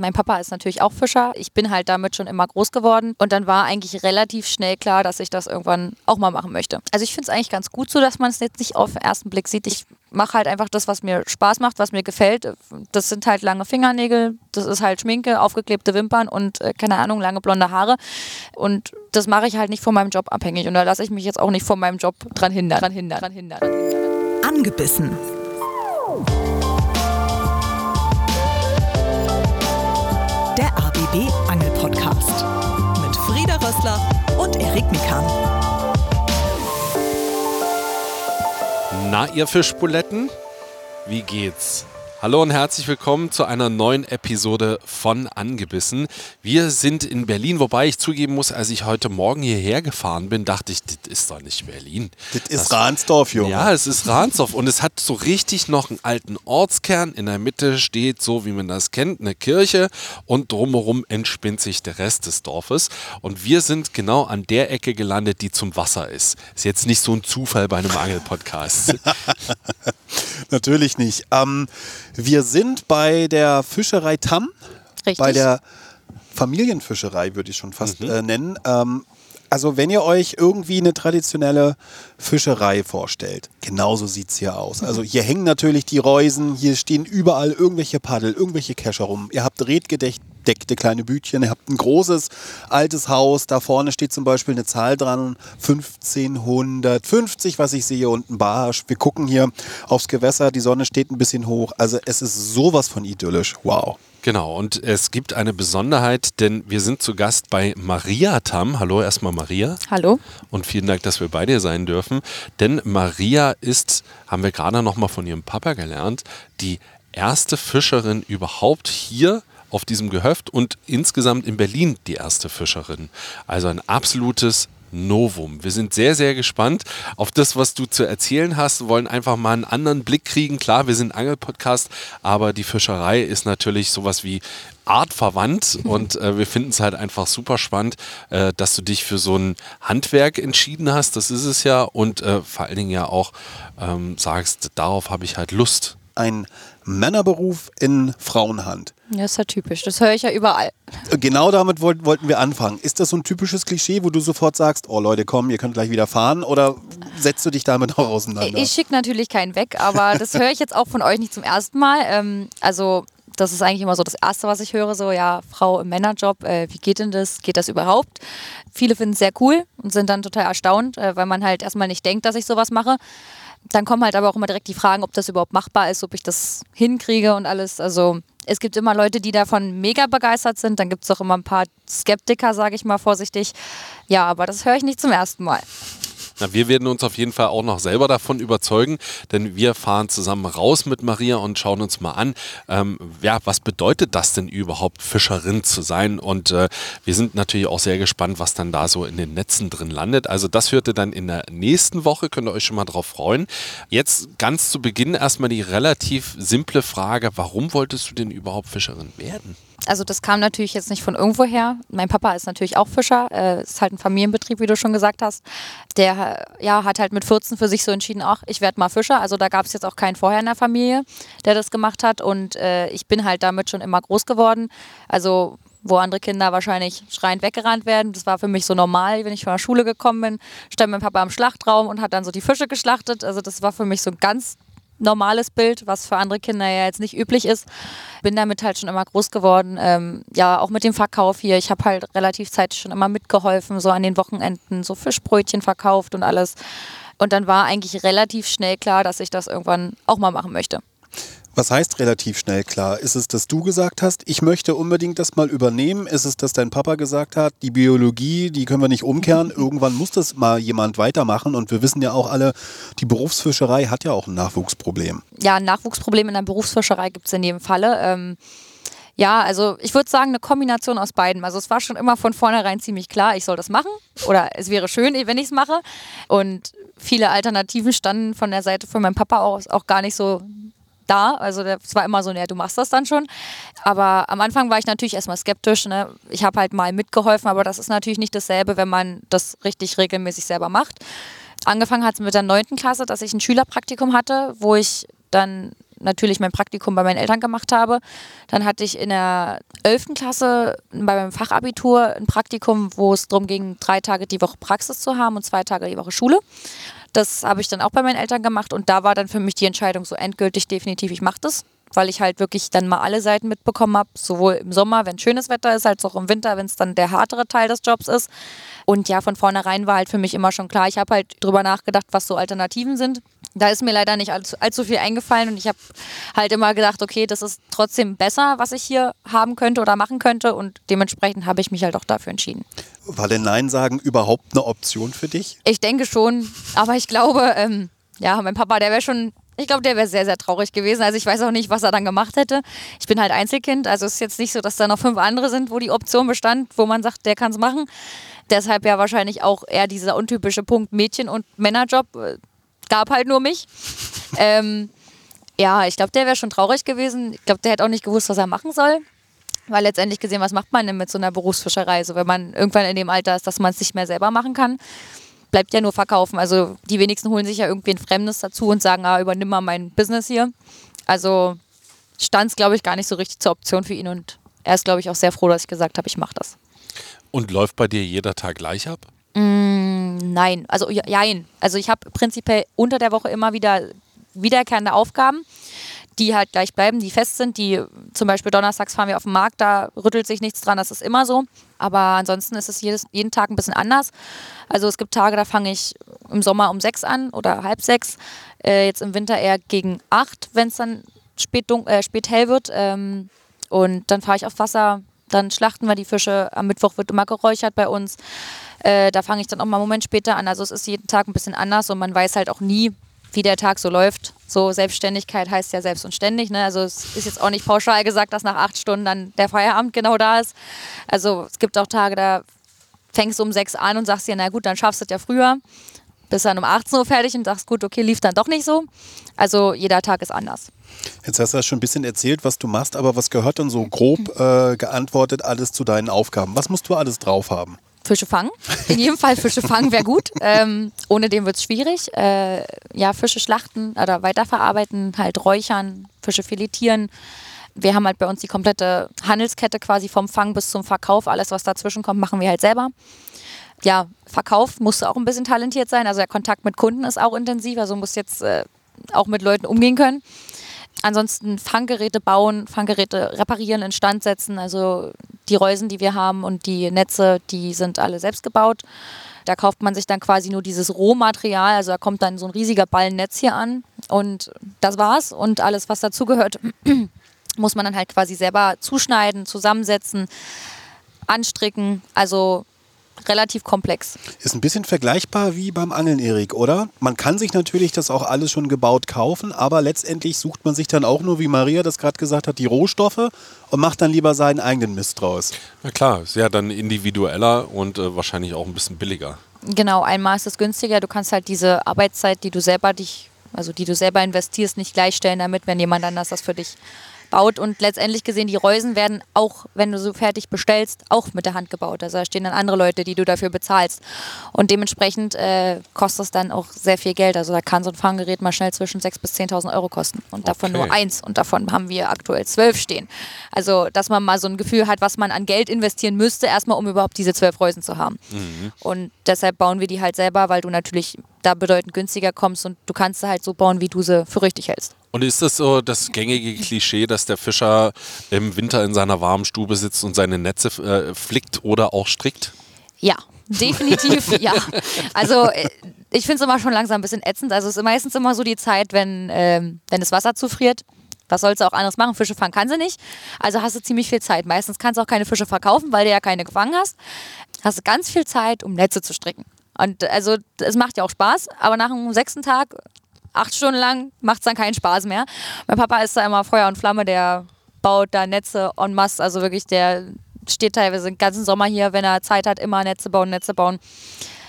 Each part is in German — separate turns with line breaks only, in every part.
Mein Papa ist natürlich auch Fischer. Ich bin halt damit schon immer groß geworden. Und dann war eigentlich relativ schnell klar, dass ich das irgendwann auch mal machen möchte. Also ich finde es eigentlich ganz gut so, dass man es jetzt nicht auf den ersten Blick sieht. Ich mache halt einfach das, was mir Spaß macht, was mir gefällt. Das sind halt lange Fingernägel, das ist halt Schminke, aufgeklebte Wimpern und äh, keine Ahnung, lange blonde Haare. Und das mache ich halt nicht von meinem Job abhängig. Und da lasse ich mich jetzt auch nicht von meinem Job dran hindern. Dran hindern, dran hindern.
Angebissen. ABB Angel Podcast mit Frieda Rössler und Erik Mikan.
Na, ihr Fischbuletten, wie geht's? Hallo und herzlich willkommen zu einer neuen Episode von Angebissen. Wir sind in Berlin, wobei ich zugeben muss, als ich heute Morgen hierher gefahren bin, dachte ich, das ist doch nicht Berlin.
Das ist Ransdorf, Junge.
Ja, es ist Ransdorf und es hat so richtig noch einen alten Ortskern. In der Mitte steht, so wie man das kennt, eine Kirche und drumherum entspinnt sich der Rest des Dorfes. Und wir sind genau an der Ecke gelandet, die zum Wasser ist. Ist jetzt nicht so ein Zufall bei einem Angelpodcast.
Natürlich nicht. Ähm, wir sind bei der Fischerei Tamm.
Richtig.
Bei der Familienfischerei würde ich schon fast äh, nennen. Ähm, also wenn ihr euch irgendwie eine traditionelle Fischerei vorstellt, genauso sieht es hier aus. Also hier hängen natürlich die Reusen, hier stehen überall irgendwelche Paddel, irgendwelche Kescher rum. Ihr habt redgedeckte kleine Bütchen, ihr habt ein großes altes Haus, da vorne steht zum Beispiel eine Zahl dran, 1550, was ich sehe, und ein Barsch. Wir gucken hier aufs Gewässer, die Sonne steht ein bisschen hoch. Also es ist sowas von idyllisch. Wow.
Genau, und es gibt eine Besonderheit, denn wir sind zu Gast bei Maria Tam. Hallo erstmal Maria.
Hallo.
Und vielen Dank, dass wir bei dir sein dürfen. Denn Maria ist, haben wir gerade noch mal von ihrem Papa gelernt, die erste Fischerin überhaupt hier auf diesem Gehöft und insgesamt in Berlin die erste Fischerin. Also ein absolutes Novum. Wir sind sehr, sehr gespannt auf das, was du zu erzählen hast. Wir wollen einfach mal einen anderen Blick kriegen. Klar, wir sind Angelpodcast, aber die Fischerei ist natürlich sowas wie artverwandt und äh, wir finden es halt einfach super spannend, äh, dass du dich für so ein Handwerk entschieden hast. Das ist es ja und äh, vor allen Dingen ja auch ähm, sagst, darauf habe ich halt Lust.
Ein Männerberuf in Frauenhand.
Ja, ist ja typisch. Das höre ich ja überall.
Genau damit wollt, wollten wir anfangen. Ist das so ein typisches Klischee, wo du sofort sagst, oh Leute, komm, ihr könnt gleich wieder fahren? Oder setzt du dich damit auch auseinander?
Ich schicke natürlich keinen weg, aber das höre ich jetzt auch von euch nicht zum ersten Mal. Ähm, also das ist eigentlich immer so das Erste, was ich höre, so ja, Frau im Männerjob, äh, wie geht denn das? Geht das überhaupt? Viele finden es sehr cool und sind dann total erstaunt, äh, weil man halt erstmal nicht denkt, dass ich sowas mache. Dann kommen halt aber auch immer direkt die Fragen, ob das überhaupt machbar ist, ob ich das hinkriege und alles. Also es gibt immer Leute, die davon mega begeistert sind. Dann gibt es auch immer ein paar Skeptiker, sage ich mal vorsichtig. Ja, aber das höre ich nicht zum ersten Mal.
Na, wir werden uns auf jeden Fall auch noch selber davon überzeugen, denn wir fahren zusammen raus mit Maria und schauen uns mal an, ähm, ja, was bedeutet das denn überhaupt, Fischerin zu sein? Und äh, wir sind natürlich auch sehr gespannt, was dann da so in den Netzen drin landet. Also das hört ihr dann in der nächsten Woche, könnt ihr euch schon mal drauf freuen. Jetzt ganz zu Beginn erstmal die relativ simple Frage, warum wolltest du denn überhaupt Fischerin werden?
Also das kam natürlich jetzt nicht von irgendwo her. Mein Papa ist natürlich auch Fischer, äh, ist halt ein Familienbetrieb, wie du schon gesagt hast. Der ja, hat halt mit 14 für sich so entschieden, ach, ich werde mal Fischer. Also da gab es jetzt auch keinen vorher in der Familie, der das gemacht hat. Und äh, ich bin halt damit schon immer groß geworden. Also wo andere Kinder wahrscheinlich schreiend weggerannt werden. Das war für mich so normal, wenn ich von der Schule gekommen bin, stand mein Papa im Schlachtraum und hat dann so die Fische geschlachtet. Also das war für mich so ein ganz normales Bild, was für andere Kinder ja jetzt nicht üblich ist. Bin damit halt schon immer groß geworden. Ähm, ja, auch mit dem Verkauf hier. Ich habe halt relativ Zeit schon immer mitgeholfen, so an den Wochenenden, so Fischbrötchen verkauft und alles. Und dann war eigentlich relativ schnell klar, dass ich das irgendwann auch mal machen möchte.
Was heißt relativ schnell klar? Ist es, dass du gesagt hast, ich möchte unbedingt das mal übernehmen? Ist es, dass dein Papa gesagt hat, die Biologie, die können wir nicht umkehren, irgendwann muss das mal jemand weitermachen und wir wissen ja auch alle, die Berufsfischerei hat ja auch ein Nachwuchsproblem.
Ja, ein Nachwuchsproblem in der Berufsfischerei gibt es in jedem Falle. Ähm ja, also ich würde sagen, eine Kombination aus beiden. Also es war schon immer von vornherein ziemlich klar, ich soll das machen oder es wäre schön, wenn ich es mache. Und viele Alternativen standen von der Seite von meinem Papa aus auch gar nicht so da. Also es war immer so, ja, du machst das dann schon. Aber am Anfang war ich natürlich erstmal skeptisch. Ne? Ich habe halt mal mitgeholfen, aber das ist natürlich nicht dasselbe, wenn man das richtig regelmäßig selber macht. Angefangen hat es mit der neunten Klasse, dass ich ein Schülerpraktikum hatte, wo ich dann natürlich mein Praktikum bei meinen Eltern gemacht habe. Dann hatte ich in der 11. Klasse bei meinem Fachabitur ein Praktikum, wo es darum ging, drei Tage die Woche Praxis zu haben und zwei Tage die Woche Schule. Das habe ich dann auch bei meinen Eltern gemacht und da war dann für mich die Entscheidung so endgültig definitiv, ich mache das weil ich halt wirklich dann mal alle Seiten mitbekommen habe, sowohl im Sommer, wenn schönes Wetter ist, als auch im Winter, wenn es dann der härtere Teil des Jobs ist. Und ja, von vornherein war halt für mich immer schon klar, ich habe halt drüber nachgedacht, was so Alternativen sind. Da ist mir leider nicht allzu, allzu viel eingefallen und ich habe halt immer gedacht, okay, das ist trotzdem besser, was ich hier haben könnte oder machen könnte und dementsprechend habe ich mich halt auch dafür entschieden.
War denn Nein sagen überhaupt eine Option für dich?
Ich denke schon, aber ich glaube, ähm, ja, mein Papa, der wäre schon ich glaube, der wäre sehr, sehr traurig gewesen. Also ich weiß auch nicht, was er dann gemacht hätte. Ich bin halt Einzelkind, also es ist jetzt nicht so, dass da noch fünf andere sind, wo die Option bestand, wo man sagt, der kann es machen. Deshalb ja wahrscheinlich auch eher dieser untypische Punkt Mädchen- und Männerjob. Äh, gab halt nur mich. ähm, ja, ich glaube, der wäre schon traurig gewesen. Ich glaube, der hätte auch nicht gewusst, was er machen soll. Weil letztendlich gesehen, was macht man denn mit so einer Berufsfischerei? So, wenn man irgendwann in dem Alter ist, dass man es nicht mehr selber machen kann bleibt ja nur verkaufen. Also die wenigsten holen sich ja irgendwie ein Fremdes dazu und sagen, ah, übernimm mal mein Business hier. Also stand es, glaube ich, gar nicht so richtig zur Option für ihn und er ist, glaube ich, auch sehr froh, dass ich gesagt habe, ich mache das.
Und läuft bei dir jeder Tag gleich ab?
Mm, nein, also jein. Also ich habe prinzipiell unter der Woche immer wieder wiederkehrende Aufgaben die halt gleich bleiben, die fest sind. Die zum Beispiel donnerstags fahren wir auf den Markt, da rüttelt sich nichts dran, das ist immer so. Aber ansonsten ist es jedes, jeden Tag ein bisschen anders. Also es gibt Tage, da fange ich im Sommer um sechs an oder halb sechs. Äh, jetzt im Winter eher gegen acht, wenn es dann spät, äh, spät hell wird. Ähm, und dann fahre ich auf Wasser, dann schlachten wir die Fische. Am Mittwoch wird immer geräuchert bei uns. Äh, da fange ich dann auch mal einen Moment später an. Also es ist jeden Tag ein bisschen anders und man weiß halt auch nie, wie der Tag so läuft. So Selbstständigkeit heißt ja selbst und ständig. Ne? Also es ist jetzt auch nicht pauschal gesagt, dass nach acht Stunden dann der Feierabend genau da ist. Also es gibt auch Tage, da fängst du um sechs an und sagst dir, na gut, dann schaffst du es ja früher. Bist dann um 18 Uhr fertig und sagst, gut, okay, lief dann doch nicht so. Also jeder Tag ist anders.
Jetzt hast du ja schon ein bisschen erzählt, was du machst, aber was gehört dann so grob äh, geantwortet alles zu deinen Aufgaben? Was musst du alles drauf haben?
Fische fangen. In jedem Fall Fische fangen wäre gut. Ähm, ohne dem wird es schwierig. Äh, ja, Fische schlachten oder weiterverarbeiten, halt räuchern, Fische filetieren. Wir haben halt bei uns die komplette Handelskette quasi vom Fang bis zum Verkauf. Alles, was dazwischen kommt, machen wir halt selber. Ja, Verkauf musst du auch ein bisschen talentiert sein. Also der Kontakt mit Kunden ist auch intensiv. Also musst jetzt äh, auch mit Leuten umgehen können. Ansonsten Fanggeräte bauen, Fanggeräte reparieren, instand setzen. Also die Reusen, die wir haben und die Netze, die sind alle selbst gebaut. Da kauft man sich dann quasi nur dieses Rohmaterial. Also da kommt dann so ein riesiger Ballennetz hier an und das war's. Und alles, was dazugehört, muss man dann halt quasi selber zuschneiden, zusammensetzen, anstricken. Also relativ komplex.
Ist ein bisschen vergleichbar wie beim Angeln, Erik, oder? Man kann sich natürlich das auch alles schon gebaut kaufen, aber letztendlich sucht man sich dann auch nur, wie Maria das gerade gesagt hat, die Rohstoffe und macht dann lieber seinen eigenen Mist draus.
Na klar, ist ja dann individueller und äh, wahrscheinlich auch ein bisschen billiger.
Genau, einmal ist es günstiger. Du kannst halt diese Arbeitszeit, die du selber dich, also die du selber investierst, nicht gleichstellen damit, wenn jemand anders das für dich baut und letztendlich gesehen, die Reusen werden auch, wenn du so fertig bestellst, auch mit der Hand gebaut. Also da stehen dann andere Leute, die du dafür bezahlst. Und dementsprechend äh, kostet es dann auch sehr viel Geld. Also da kann so ein Fanggerät mal schnell zwischen 6.000 bis 10.000 Euro kosten. Und davon okay. nur eins. Und davon haben wir aktuell zwölf stehen. Also, dass man mal so ein Gefühl hat, was man an Geld investieren müsste, erstmal um überhaupt diese zwölf Reusen zu haben. Mhm. Und deshalb bauen wir die halt selber, weil du natürlich da bedeutend günstiger kommst und du kannst sie halt so bauen, wie du sie für richtig hältst.
Und ist das so das gängige Klischee, dass der Fischer im Winter in seiner warmen Stube sitzt und seine Netze äh, flickt oder auch strickt?
Ja, definitiv ja. Also äh, ich finde es immer schon langsam ein bisschen ätzend. Also es ist meistens immer so die Zeit, wenn, ähm, wenn das Wasser zufriert. Was sollst du auch anderes machen? Fische fangen kann sie nicht. Also hast du ziemlich viel Zeit. Meistens kannst du auch keine Fische verkaufen, weil du ja keine gefangen hast. Hast du ganz viel Zeit, um Netze zu stricken. Und also es macht ja auch Spaß, aber nach dem sechsten Tag acht Stunden lang macht es dann keinen Spaß mehr. Mein Papa ist da immer Feuer und Flamme, der baut da Netze en masse, also wirklich, der steht teilweise den ganzen Sommer hier, wenn er Zeit hat, immer Netze bauen, Netze bauen.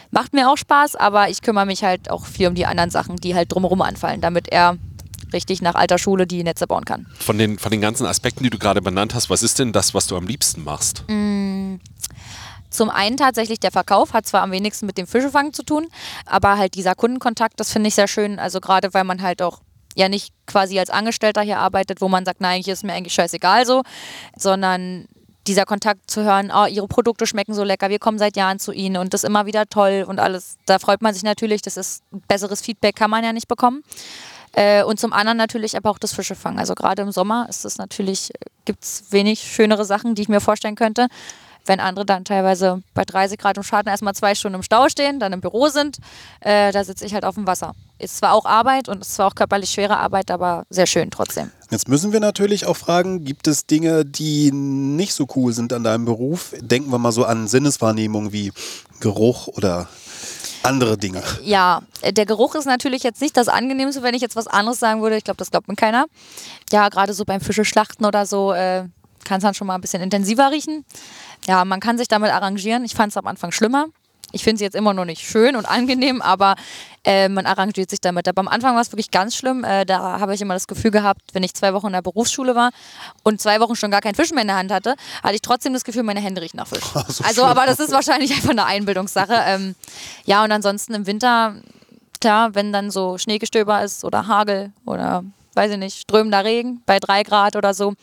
Macht mir auch Spaß, aber ich kümmere mich halt auch viel um die anderen Sachen, die halt drumherum anfallen, damit er richtig nach alter Schule die Netze bauen kann.
Von den, von den ganzen Aspekten, die du gerade benannt hast, was ist denn das, was du am liebsten machst?
Mm, zum einen tatsächlich der Verkauf, hat zwar am wenigsten mit dem Fischefangen zu tun, aber halt dieser Kundenkontakt, das finde ich sehr schön. Also gerade weil man halt auch ja nicht quasi als Angestellter hier arbeitet, wo man sagt, nein, hier ist mir eigentlich scheißegal so, sondern dieser Kontakt zu hören, oh, ihre Produkte schmecken so lecker, wir kommen seit Jahren zu ihnen und das ist immer wieder toll und alles. Da freut man sich natürlich, das ist besseres Feedback kann man ja nicht bekommen. Äh, und zum anderen natürlich aber auch das Fischefangen. Also gerade im Sommer ist es natürlich, gibt es wenig schönere Sachen, die ich mir vorstellen könnte. Wenn andere dann teilweise bei 30 Grad im Schaden erstmal zwei Stunden im Stau stehen, dann im Büro sind, äh, da sitze ich halt auf dem Wasser. Ist zwar auch Arbeit und ist zwar auch körperlich schwere Arbeit, aber sehr schön trotzdem.
Jetzt müssen wir natürlich auch fragen, gibt es Dinge, die nicht so cool sind an deinem Beruf? Denken wir mal so an Sinneswahrnehmung wie Geruch oder andere Dinge.
Ja, der Geruch ist natürlich jetzt nicht das Angenehmste, wenn ich jetzt was anderes sagen würde. Ich glaube, das glaubt mir keiner. Ja, gerade so beim Fischeschlachten oder so äh, kann es dann schon mal ein bisschen intensiver riechen. Ja, man kann sich damit arrangieren. Ich fand es am Anfang schlimmer. Ich finde sie jetzt immer noch nicht schön und angenehm, aber äh, man arrangiert sich damit. Aber am Anfang war es wirklich ganz schlimm. Äh, da habe ich immer das Gefühl gehabt, wenn ich zwei Wochen in der Berufsschule war und zwei Wochen schon gar keinen Fisch mehr in der Hand hatte, hatte ich trotzdem das Gefühl, meine Hände riechen nach Fisch. So also, aber das ist wahrscheinlich einfach eine Einbildungssache. Ähm, ja, und ansonsten im Winter, klar, wenn dann so Schneegestöber ist oder Hagel oder weiß ich nicht, strömender Regen bei drei Grad oder so,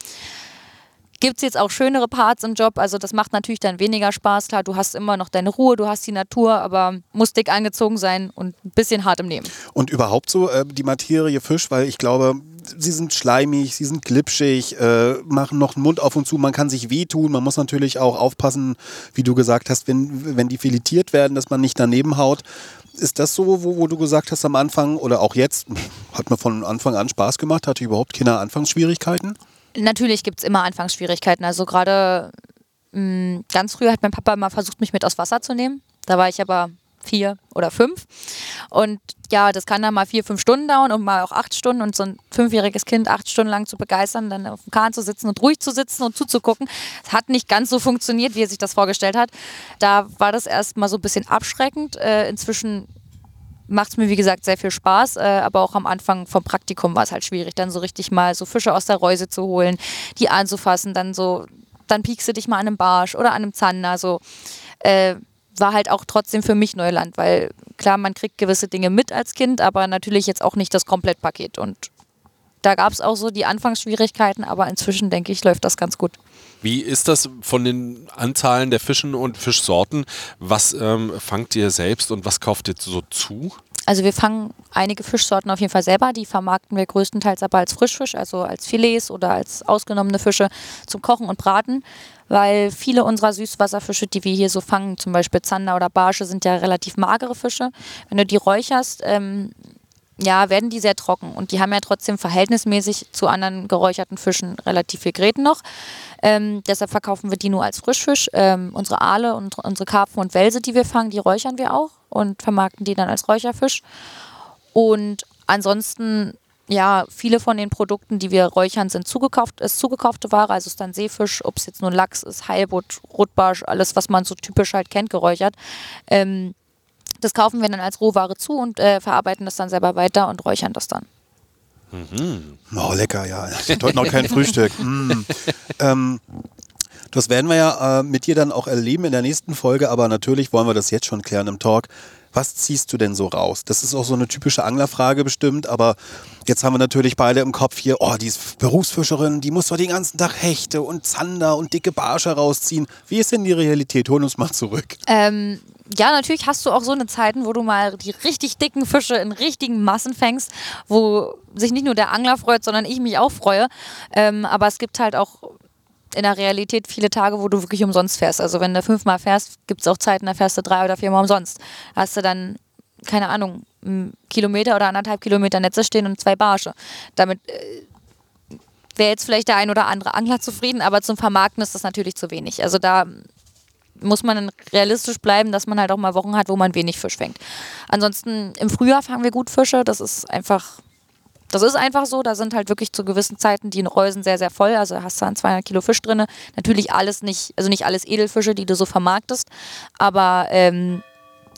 Gibt es jetzt auch schönere Parts im Job? Also das macht natürlich dann weniger Spaß. Klar, du hast immer noch deine Ruhe, du hast die Natur, aber muss dick angezogen sein und ein bisschen hart im Nehmen.
Und überhaupt so äh, die Materie Fisch, weil ich glaube, sie sind schleimig, sie sind glitschig, äh, machen noch den Mund auf und zu, man kann sich wehtun, man muss natürlich auch aufpassen, wie du gesagt hast, wenn, wenn die filetiert werden, dass man nicht daneben haut. Ist das so, wo, wo du gesagt hast am Anfang oder auch jetzt, hat mir von Anfang an Spaß gemacht, hatte ich überhaupt keine Anfangsschwierigkeiten?
Natürlich gibt es immer Anfangsschwierigkeiten. Also gerade mm, ganz früh hat mein Papa immer versucht, mich mit aus Wasser zu nehmen. Da war ich aber vier oder fünf. Und ja, das kann dann mal vier, fünf Stunden dauern und mal auch acht Stunden. Und so ein fünfjähriges Kind acht Stunden lang zu begeistern, dann auf dem Kahn zu sitzen und ruhig zu sitzen und zuzugucken, das hat nicht ganz so funktioniert, wie er sich das vorgestellt hat. Da war das erstmal so ein bisschen abschreckend. Äh, inzwischen macht es mir, wie gesagt, sehr viel Spaß. Äh, aber auch am Anfang vom Praktikum war es halt schwierig, dann so richtig mal so Fische aus der Reuse zu holen, die anzufassen, dann so, dann piekst du dich mal an einem Barsch oder an einem Zander. So, äh, war halt auch trotzdem für mich Neuland, weil klar, man kriegt gewisse Dinge mit als Kind, aber natürlich jetzt auch nicht das Komplettpaket. Und da gab es auch so die Anfangsschwierigkeiten, aber inzwischen denke ich, läuft das ganz gut.
Wie ist das von den Anzahlen der Fischen und Fischsorten? Was ähm, fangt ihr selbst und was kauft ihr so zu?
Also wir fangen einige Fischsorten auf jeden Fall selber, die vermarkten wir größtenteils aber als Frischfisch, also als Filets oder als ausgenommene Fische zum Kochen und Braten, weil viele unserer Süßwasserfische, die wir hier so fangen, zum Beispiel Zander oder Barsche, sind ja relativ magere Fische. Wenn du die räucherst, ähm, ja, werden die sehr trocken und die haben ja trotzdem verhältnismäßig zu anderen geräucherten Fischen relativ viel Gräten noch. Ähm, deshalb verkaufen wir die nur als Frischfisch. Ähm, unsere Aale und unsere Karpfen und Welse, die wir fangen, die räuchern wir auch und vermarkten die dann als Räucherfisch. Und ansonsten, ja, viele von den Produkten, die wir räuchern, sind zugekauft, ist zugekaufte Ware, also ist dann Seefisch, ob es jetzt nur Lachs ist, Heilbutt, Rotbarsch, alles, was man so typisch halt kennt, geräuchert. Ähm, das kaufen wir dann als Rohware zu und äh, verarbeiten das dann selber weiter und räuchern das dann.
Mhm. Oh, lecker, ja. Heute noch kein Frühstück. Mm. Ähm, das werden wir ja äh, mit dir dann auch erleben in der nächsten Folge, aber natürlich wollen wir das jetzt schon klären im Talk. Was ziehst du denn so raus? Das ist auch so eine typische Anglerfrage bestimmt, aber jetzt haben wir natürlich beide im Kopf hier, oh, die ist Berufsfischerin, die muss doch den ganzen Tag Hechte und Zander und dicke Barsche rausziehen. Wie ist denn die Realität? Hol uns mal zurück.
Ähm, ja, natürlich hast du auch so eine Zeiten, wo du mal die richtig dicken Fische in richtigen Massen fängst, wo sich nicht nur der Angler freut, sondern ich mich auch freue. Ähm, aber es gibt halt auch in der Realität viele Tage, wo du wirklich umsonst fährst. Also wenn du fünfmal fährst, gibt es auch Zeiten, da fährst du drei oder viermal umsonst. Hast du dann, keine Ahnung, einen Kilometer oder anderthalb Kilometer Netze stehen und zwei Barsche. Damit äh, wäre jetzt vielleicht der ein oder andere Angler zufrieden, aber zum Vermarkten ist das natürlich zu wenig. Also da muss man dann realistisch bleiben, dass man halt auch mal Wochen hat, wo man wenig Fisch fängt. Ansonsten im Frühjahr fangen wir gut Fische. Das ist einfach, das ist einfach so. Da sind halt wirklich zu gewissen Zeiten die Reusen sehr, sehr voll. Also hast du dann 200 Kilo Fisch drin. Natürlich alles nicht, also nicht alles Edelfische, die du so vermarktest. Aber ähm,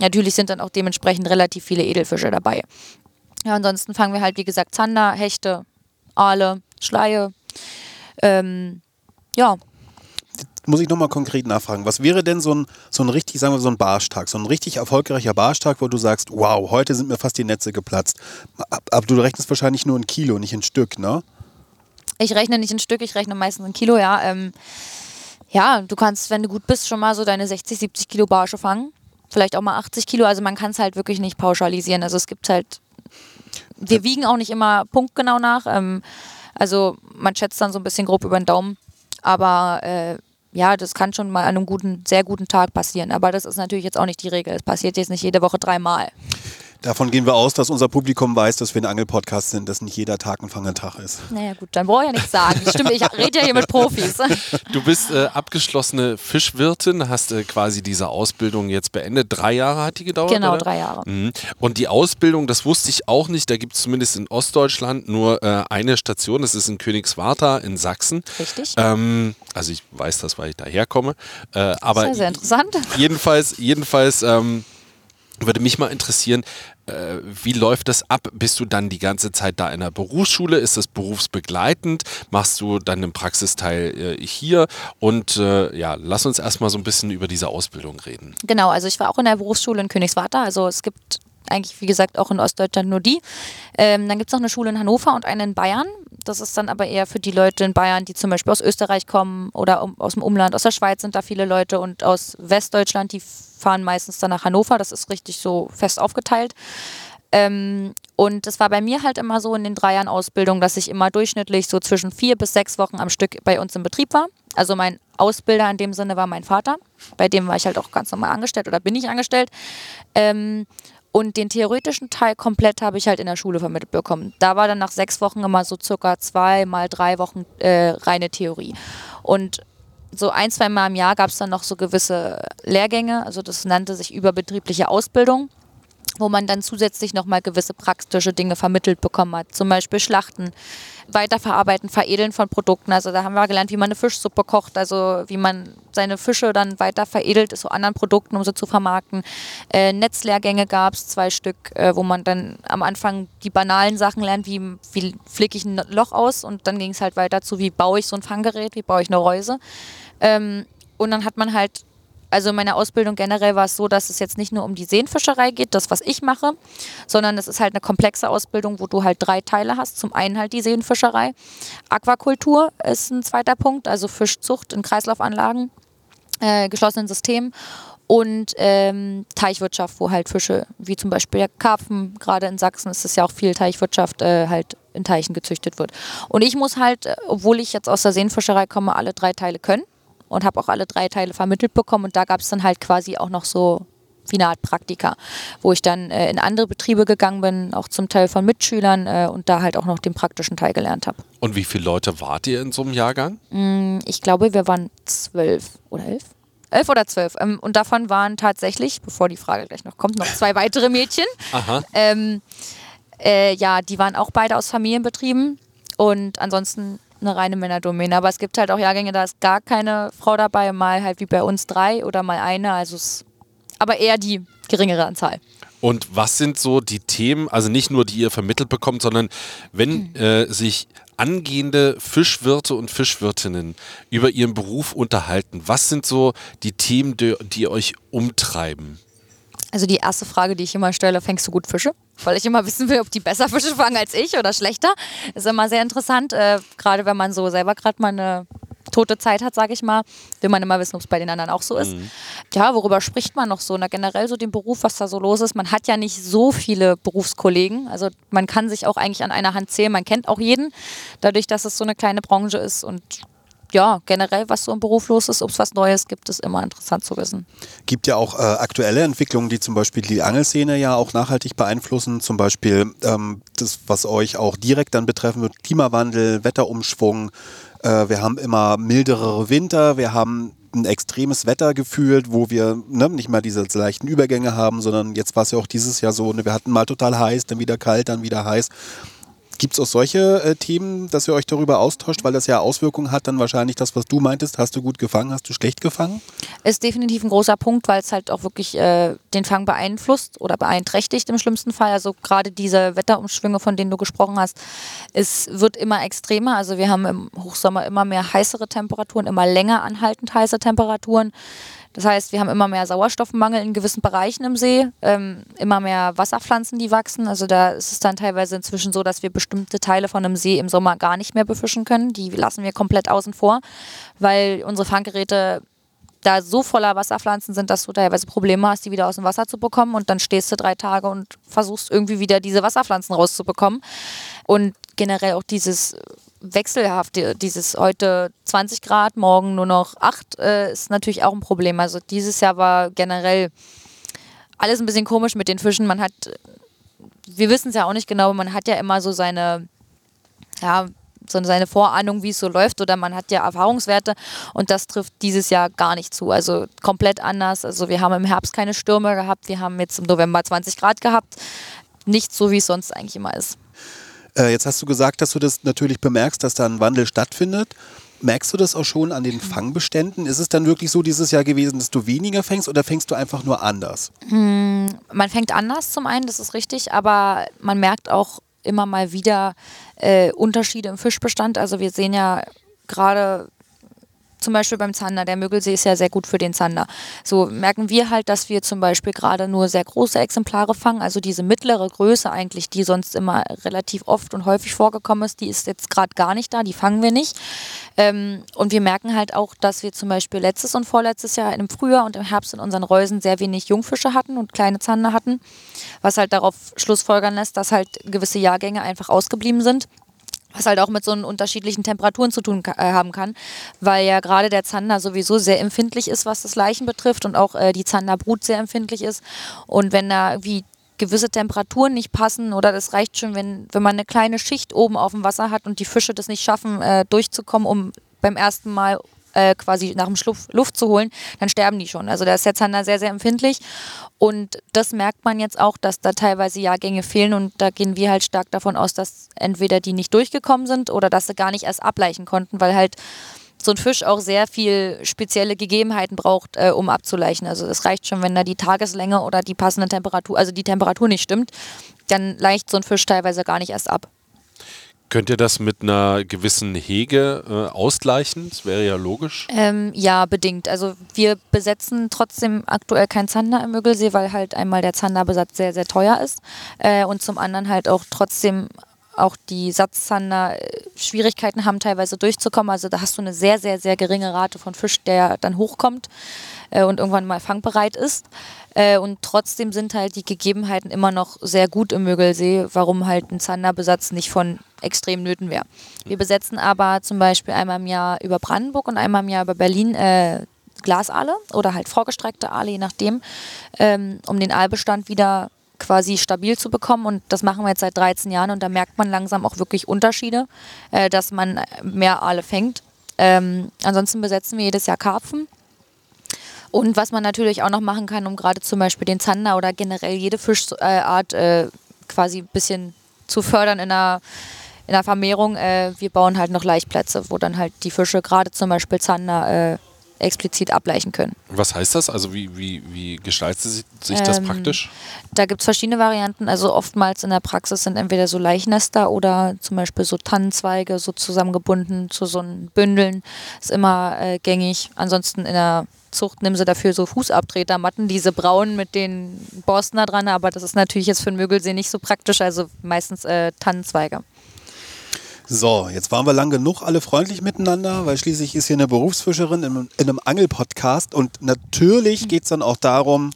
natürlich sind dann auch dementsprechend relativ viele Edelfische dabei. Ja, ansonsten fangen wir halt, wie gesagt, Zander, Hechte, Aale, Schleie. Ähm, ja,
muss ich nochmal konkret nachfragen. Was wäre denn so ein, so ein richtig, sagen wir so ein Barschtag, so ein richtig erfolgreicher Barschtag, wo du sagst, wow, heute sind mir fast die Netze geplatzt. Aber du rechnest wahrscheinlich nur ein Kilo, nicht ein Stück, ne?
Ich rechne nicht in Stück, ich rechne meistens in Kilo, ja. Ähm, ja, du kannst, wenn du gut bist, schon mal so deine 60, 70 Kilo Barsche fangen. Vielleicht auch mal 80 Kilo. Also man kann es halt wirklich nicht pauschalisieren. Also es gibt halt, wir wiegen auch nicht immer punktgenau nach. Ähm, also man schätzt dann so ein bisschen grob über den Daumen. Aber äh, ja, das kann schon mal an einem guten, sehr guten Tag passieren. Aber das ist natürlich jetzt auch nicht die Regel. Es passiert jetzt nicht jede Woche dreimal.
Davon gehen wir aus, dass unser Publikum weiß, dass wir ein Angelpodcast sind, dass nicht jeder Tag ein Fangetag ist.
Naja gut, dann brauche ich ja nichts sagen. Stimmt, ich rede ja hier mit Profis.
Du bist äh, abgeschlossene Fischwirtin, hast äh, quasi diese Ausbildung jetzt beendet. Drei Jahre hat die gedauert?
Genau,
oder?
drei Jahre.
Mhm. Und die Ausbildung, das wusste ich auch nicht, da gibt es zumindest in Ostdeutschland nur äh, eine Station, das ist in Königswarta in Sachsen.
Richtig.
Ähm, also ich weiß das, weil ich daherkomme. Äh, aber
Sehr, sehr interessant.
Jedenfalls, jedenfalls ähm, würde mich mal interessieren, äh, wie läuft das ab? Bist du dann die ganze Zeit da in der Berufsschule? Ist das berufsbegleitend? Machst du dann einen Praxisteil äh, hier? Und äh, ja, lass uns erstmal so ein bisschen über diese Ausbildung reden.
Genau, also ich war auch in der Berufsschule in Königswarta. Also es gibt eigentlich, wie gesagt, auch in Ostdeutschland nur die. Ähm, dann gibt es noch eine Schule in Hannover und eine in Bayern. Das ist dann aber eher für die Leute in Bayern, die zum Beispiel aus Österreich kommen oder um, aus dem Umland. Aus der Schweiz sind da viele Leute und aus Westdeutschland, die fahren meistens dann nach Hannover. Das ist richtig so fest aufgeteilt. Ähm, und es war bei mir halt immer so in den drei Jahren Ausbildung, dass ich immer durchschnittlich so zwischen vier bis sechs Wochen am Stück bei uns im Betrieb war. Also mein Ausbilder in dem Sinne war mein Vater. Bei dem war ich halt auch ganz normal angestellt oder bin ich angestellt. Ähm, und den theoretischen Teil komplett habe ich halt in der Schule vermittelt bekommen. Da war dann nach sechs Wochen immer so circa zwei mal drei Wochen äh, reine Theorie. Und so ein, zwei Mal im Jahr gab es dann noch so gewisse Lehrgänge, also das nannte sich überbetriebliche Ausbildung wo man dann zusätzlich nochmal gewisse praktische Dinge vermittelt bekommen hat. Zum Beispiel Schlachten, Weiterverarbeiten, Veredeln von Produkten. Also da haben wir gelernt, wie man eine Fischsuppe kocht, also wie man seine Fische dann weiter veredelt zu anderen Produkten, um sie zu vermarkten. Äh, Netzlehrgänge gab es, zwei Stück, äh, wo man dann am Anfang die banalen Sachen lernt, wie, wie flicke ich ein Loch aus und dann ging es halt weiter zu, wie baue ich so ein Fanggerät, wie baue ich eine Reuse. Ähm, und dann hat man halt also in meiner Ausbildung generell war es so, dass es jetzt nicht nur um die Seenfischerei geht, das, was ich mache, sondern es ist halt eine komplexe Ausbildung, wo du halt drei Teile hast. Zum einen halt die Seenfischerei. Aquakultur ist ein zweiter Punkt, also Fischzucht in Kreislaufanlagen, äh, geschlossenen Systemen und ähm, Teichwirtschaft, wo halt Fische, wie zum Beispiel Karpfen, gerade in Sachsen ist es ja auch viel Teichwirtschaft, äh, halt in Teichen gezüchtet wird. Und ich muss halt, äh, obwohl ich jetzt aus der Seenfischerei komme, alle drei Teile können und habe auch alle drei Teile vermittelt bekommen. Und da gab es dann halt quasi auch noch so wie eine Art Praktika, wo ich dann äh, in andere Betriebe gegangen bin, auch zum Teil von Mitschülern äh, und da halt auch noch den praktischen Teil gelernt habe.
Und wie viele Leute wart ihr in so einem Jahrgang?
Mm, ich glaube, wir waren zwölf oder elf. Elf oder zwölf. Ähm, und davon waren tatsächlich, bevor die Frage gleich noch kommt, noch zwei weitere Mädchen.
Aha.
Ähm, äh, ja, die waren auch beide aus Familienbetrieben. Und ansonsten eine reine Männerdomäne. Aber es gibt halt auch Jahrgänge, da ist gar keine Frau dabei, mal halt wie bei uns drei oder mal eine. Also es, aber eher die geringere Anzahl.
Und was sind so die Themen, also nicht nur die ihr vermittelt bekommt, sondern wenn äh, sich angehende Fischwirte und Fischwirtinnen über ihren Beruf unterhalten, was sind so die Themen, die, die euch umtreiben?
Also die erste Frage, die ich immer stelle, fängst du gut Fische? Weil ich immer wissen will, ob die besser Fische fangen als ich oder schlechter. Ist immer sehr interessant, äh, gerade wenn man so selber gerade mal eine tote Zeit hat, sage ich mal, will man immer wissen, ob es bei den anderen auch so ist. Mhm. Ja, worüber spricht man noch so? Na, generell so den Beruf, was da so los ist. Man hat ja nicht so viele Berufskollegen. Also man kann sich auch eigentlich an einer Hand zählen. Man kennt auch jeden, dadurch, dass es so eine kleine Branche ist und ja, generell, was so im Beruf los ist, ob es was Neues gibt, ist immer interessant zu wissen.
Gibt ja auch äh, aktuelle Entwicklungen, die zum Beispiel die Angelszene ja auch nachhaltig beeinflussen. Zum Beispiel ähm, das, was euch auch direkt dann betreffen wird, Klimawandel, Wetterumschwung. Äh, wir haben immer mildere Winter, wir haben ein extremes Wetter gefühlt, wo wir ne, nicht mal diese leichten Übergänge haben, sondern jetzt war es ja auch dieses Jahr so, ne, wir hatten mal total heiß, dann wieder kalt, dann wieder heiß Gibt es auch solche äh, Themen, dass ihr euch darüber austauscht, weil das ja Auswirkungen hat, dann wahrscheinlich das, was du meintest, hast du gut gefangen, hast du schlecht gefangen?
Ist definitiv ein großer Punkt, weil es halt auch wirklich äh, den Fang beeinflusst oder beeinträchtigt im schlimmsten Fall. Also gerade diese Wetterumschwünge, von denen du gesprochen hast, es wird immer extremer. Also wir haben im Hochsommer immer mehr heißere Temperaturen, immer länger anhaltend heiße Temperaturen. Das heißt, wir haben immer mehr Sauerstoffmangel in gewissen Bereichen im See, ähm, immer mehr Wasserpflanzen, die wachsen. Also da ist es dann teilweise inzwischen so, dass wir bestimmte Teile von einem See im Sommer gar nicht mehr befischen können. Die lassen wir komplett außen vor, weil unsere Fanggeräte da so voller Wasserpflanzen sind, dass du teilweise Probleme hast, die wieder aus dem Wasser zu bekommen und dann stehst du drei Tage und versuchst irgendwie wieder diese Wasserpflanzen rauszubekommen. Und generell auch dieses wechselhafte, dieses heute 20 Grad, morgen nur noch 8, äh, ist natürlich auch ein Problem. Also dieses Jahr war generell alles ein bisschen komisch mit den Fischen. Man hat, wir wissen es ja auch nicht genau, man hat ja immer so seine, ja, so seine Vorahnung, wie es so läuft, oder man hat ja Erfahrungswerte und das trifft dieses Jahr gar nicht zu. Also komplett anders. Also wir haben im Herbst keine Stürme gehabt, wir haben jetzt im November 20 Grad gehabt. Nicht so, wie es sonst eigentlich immer ist.
Äh, jetzt hast du gesagt, dass du das natürlich bemerkst, dass da ein Wandel stattfindet. Merkst du das auch schon an den Fangbeständen? Ist es dann wirklich so dieses Jahr gewesen, dass du weniger fängst oder fängst du einfach nur anders?
Hm, man fängt anders zum einen, das ist richtig, aber man merkt auch immer mal wieder äh, Unterschiede im Fischbestand. Also wir sehen ja gerade zum Beispiel beim Zander, der Mögelsee ist ja sehr gut für den Zander. So merken wir halt, dass wir zum Beispiel gerade nur sehr große Exemplare fangen, also diese mittlere Größe eigentlich, die sonst immer relativ oft und häufig vorgekommen ist, die ist jetzt gerade gar nicht da, die fangen wir nicht. Ähm, und wir merken halt auch, dass wir zum Beispiel letztes und vorletztes Jahr im Frühjahr und im Herbst in unseren Reusen sehr wenig Jungfische hatten und kleine Zander hatten, was halt darauf schlussfolgern lässt, dass halt gewisse Jahrgänge einfach ausgeblieben sind was halt auch mit so unterschiedlichen Temperaturen zu tun äh, haben kann, weil ja gerade der Zander sowieso sehr empfindlich ist, was das Leichen betrifft und auch äh, die Zanderbrut sehr empfindlich ist. Und wenn da irgendwie gewisse Temperaturen nicht passen oder das reicht schon, wenn, wenn man eine kleine Schicht oben auf dem Wasser hat und die Fische das nicht schaffen, äh, durchzukommen, um beim ersten Mal äh, quasi nach dem Schluff Luft zu holen, dann sterben die schon. Also da ist der Zander sehr, sehr empfindlich. Und das merkt man jetzt auch, dass da teilweise Jahrgänge fehlen und da gehen wir halt stark davon aus, dass entweder die nicht durchgekommen sind oder dass sie gar nicht erst ableichen konnten, weil halt so ein Fisch auch sehr viel spezielle Gegebenheiten braucht, äh, um abzuleichen. Also es reicht schon, wenn da die Tageslänge oder die passende Temperatur, also die Temperatur nicht stimmt, dann leicht so ein Fisch teilweise gar nicht erst ab.
Könnt ihr das mit einer gewissen Hege äh, ausgleichen? Das wäre ja logisch.
Ähm, ja, bedingt. Also wir besetzen trotzdem aktuell kein Zander im Mögelsee, weil halt einmal der Zanderbesatz sehr, sehr teuer ist äh, und zum anderen halt auch trotzdem auch die Satzzander Schwierigkeiten haben, teilweise durchzukommen. Also da hast du eine sehr, sehr, sehr geringe Rate von Fisch, der dann hochkommt äh, und irgendwann mal fangbereit ist. Äh, und trotzdem sind halt die Gegebenheiten immer noch sehr gut im Mögelsee, warum halt ein Zanderbesatz nicht von extrem Nöten wäre. Wir besetzen aber zum Beispiel einmal im Jahr über Brandenburg und einmal im Jahr über Berlin äh, Glasaale oder halt vorgestreckte Aale, je nachdem, ähm, um den Aalbestand wieder quasi stabil zu bekommen. Und das machen wir jetzt seit 13 Jahren und da merkt man langsam auch wirklich Unterschiede, äh, dass man mehr Aale fängt. Ähm, ansonsten besetzen wir jedes Jahr Karpfen und was man natürlich auch noch machen kann, um gerade zum Beispiel den Zander oder generell jede Fischart äh, quasi ein bisschen zu fördern in der, in der Vermehrung, äh, wir bauen halt noch Laichplätze, wo dann halt die Fische, gerade zum Beispiel Zander, äh, explizit ableichen können.
Was heißt das? Also wie, wie, wie gestaltet sich das ähm, praktisch?
Da gibt es verschiedene Varianten. Also oftmals in der Praxis sind entweder so Leichnester oder zum Beispiel so Tannenzweige so zusammengebunden zu so einen Bündeln. Ist immer äh, gängig. Ansonsten in der Zucht nehmen sie dafür so Fußabtretermatten, diese braunen mit den Borsten da dran, aber das ist natürlich jetzt für den Mögelsee nicht so praktisch, also meistens äh, Tannenzweige.
So, jetzt waren wir lang genug alle freundlich miteinander, weil schließlich ist hier eine Berufsfischerin in, in einem Angelpodcast und natürlich geht es dann auch darum,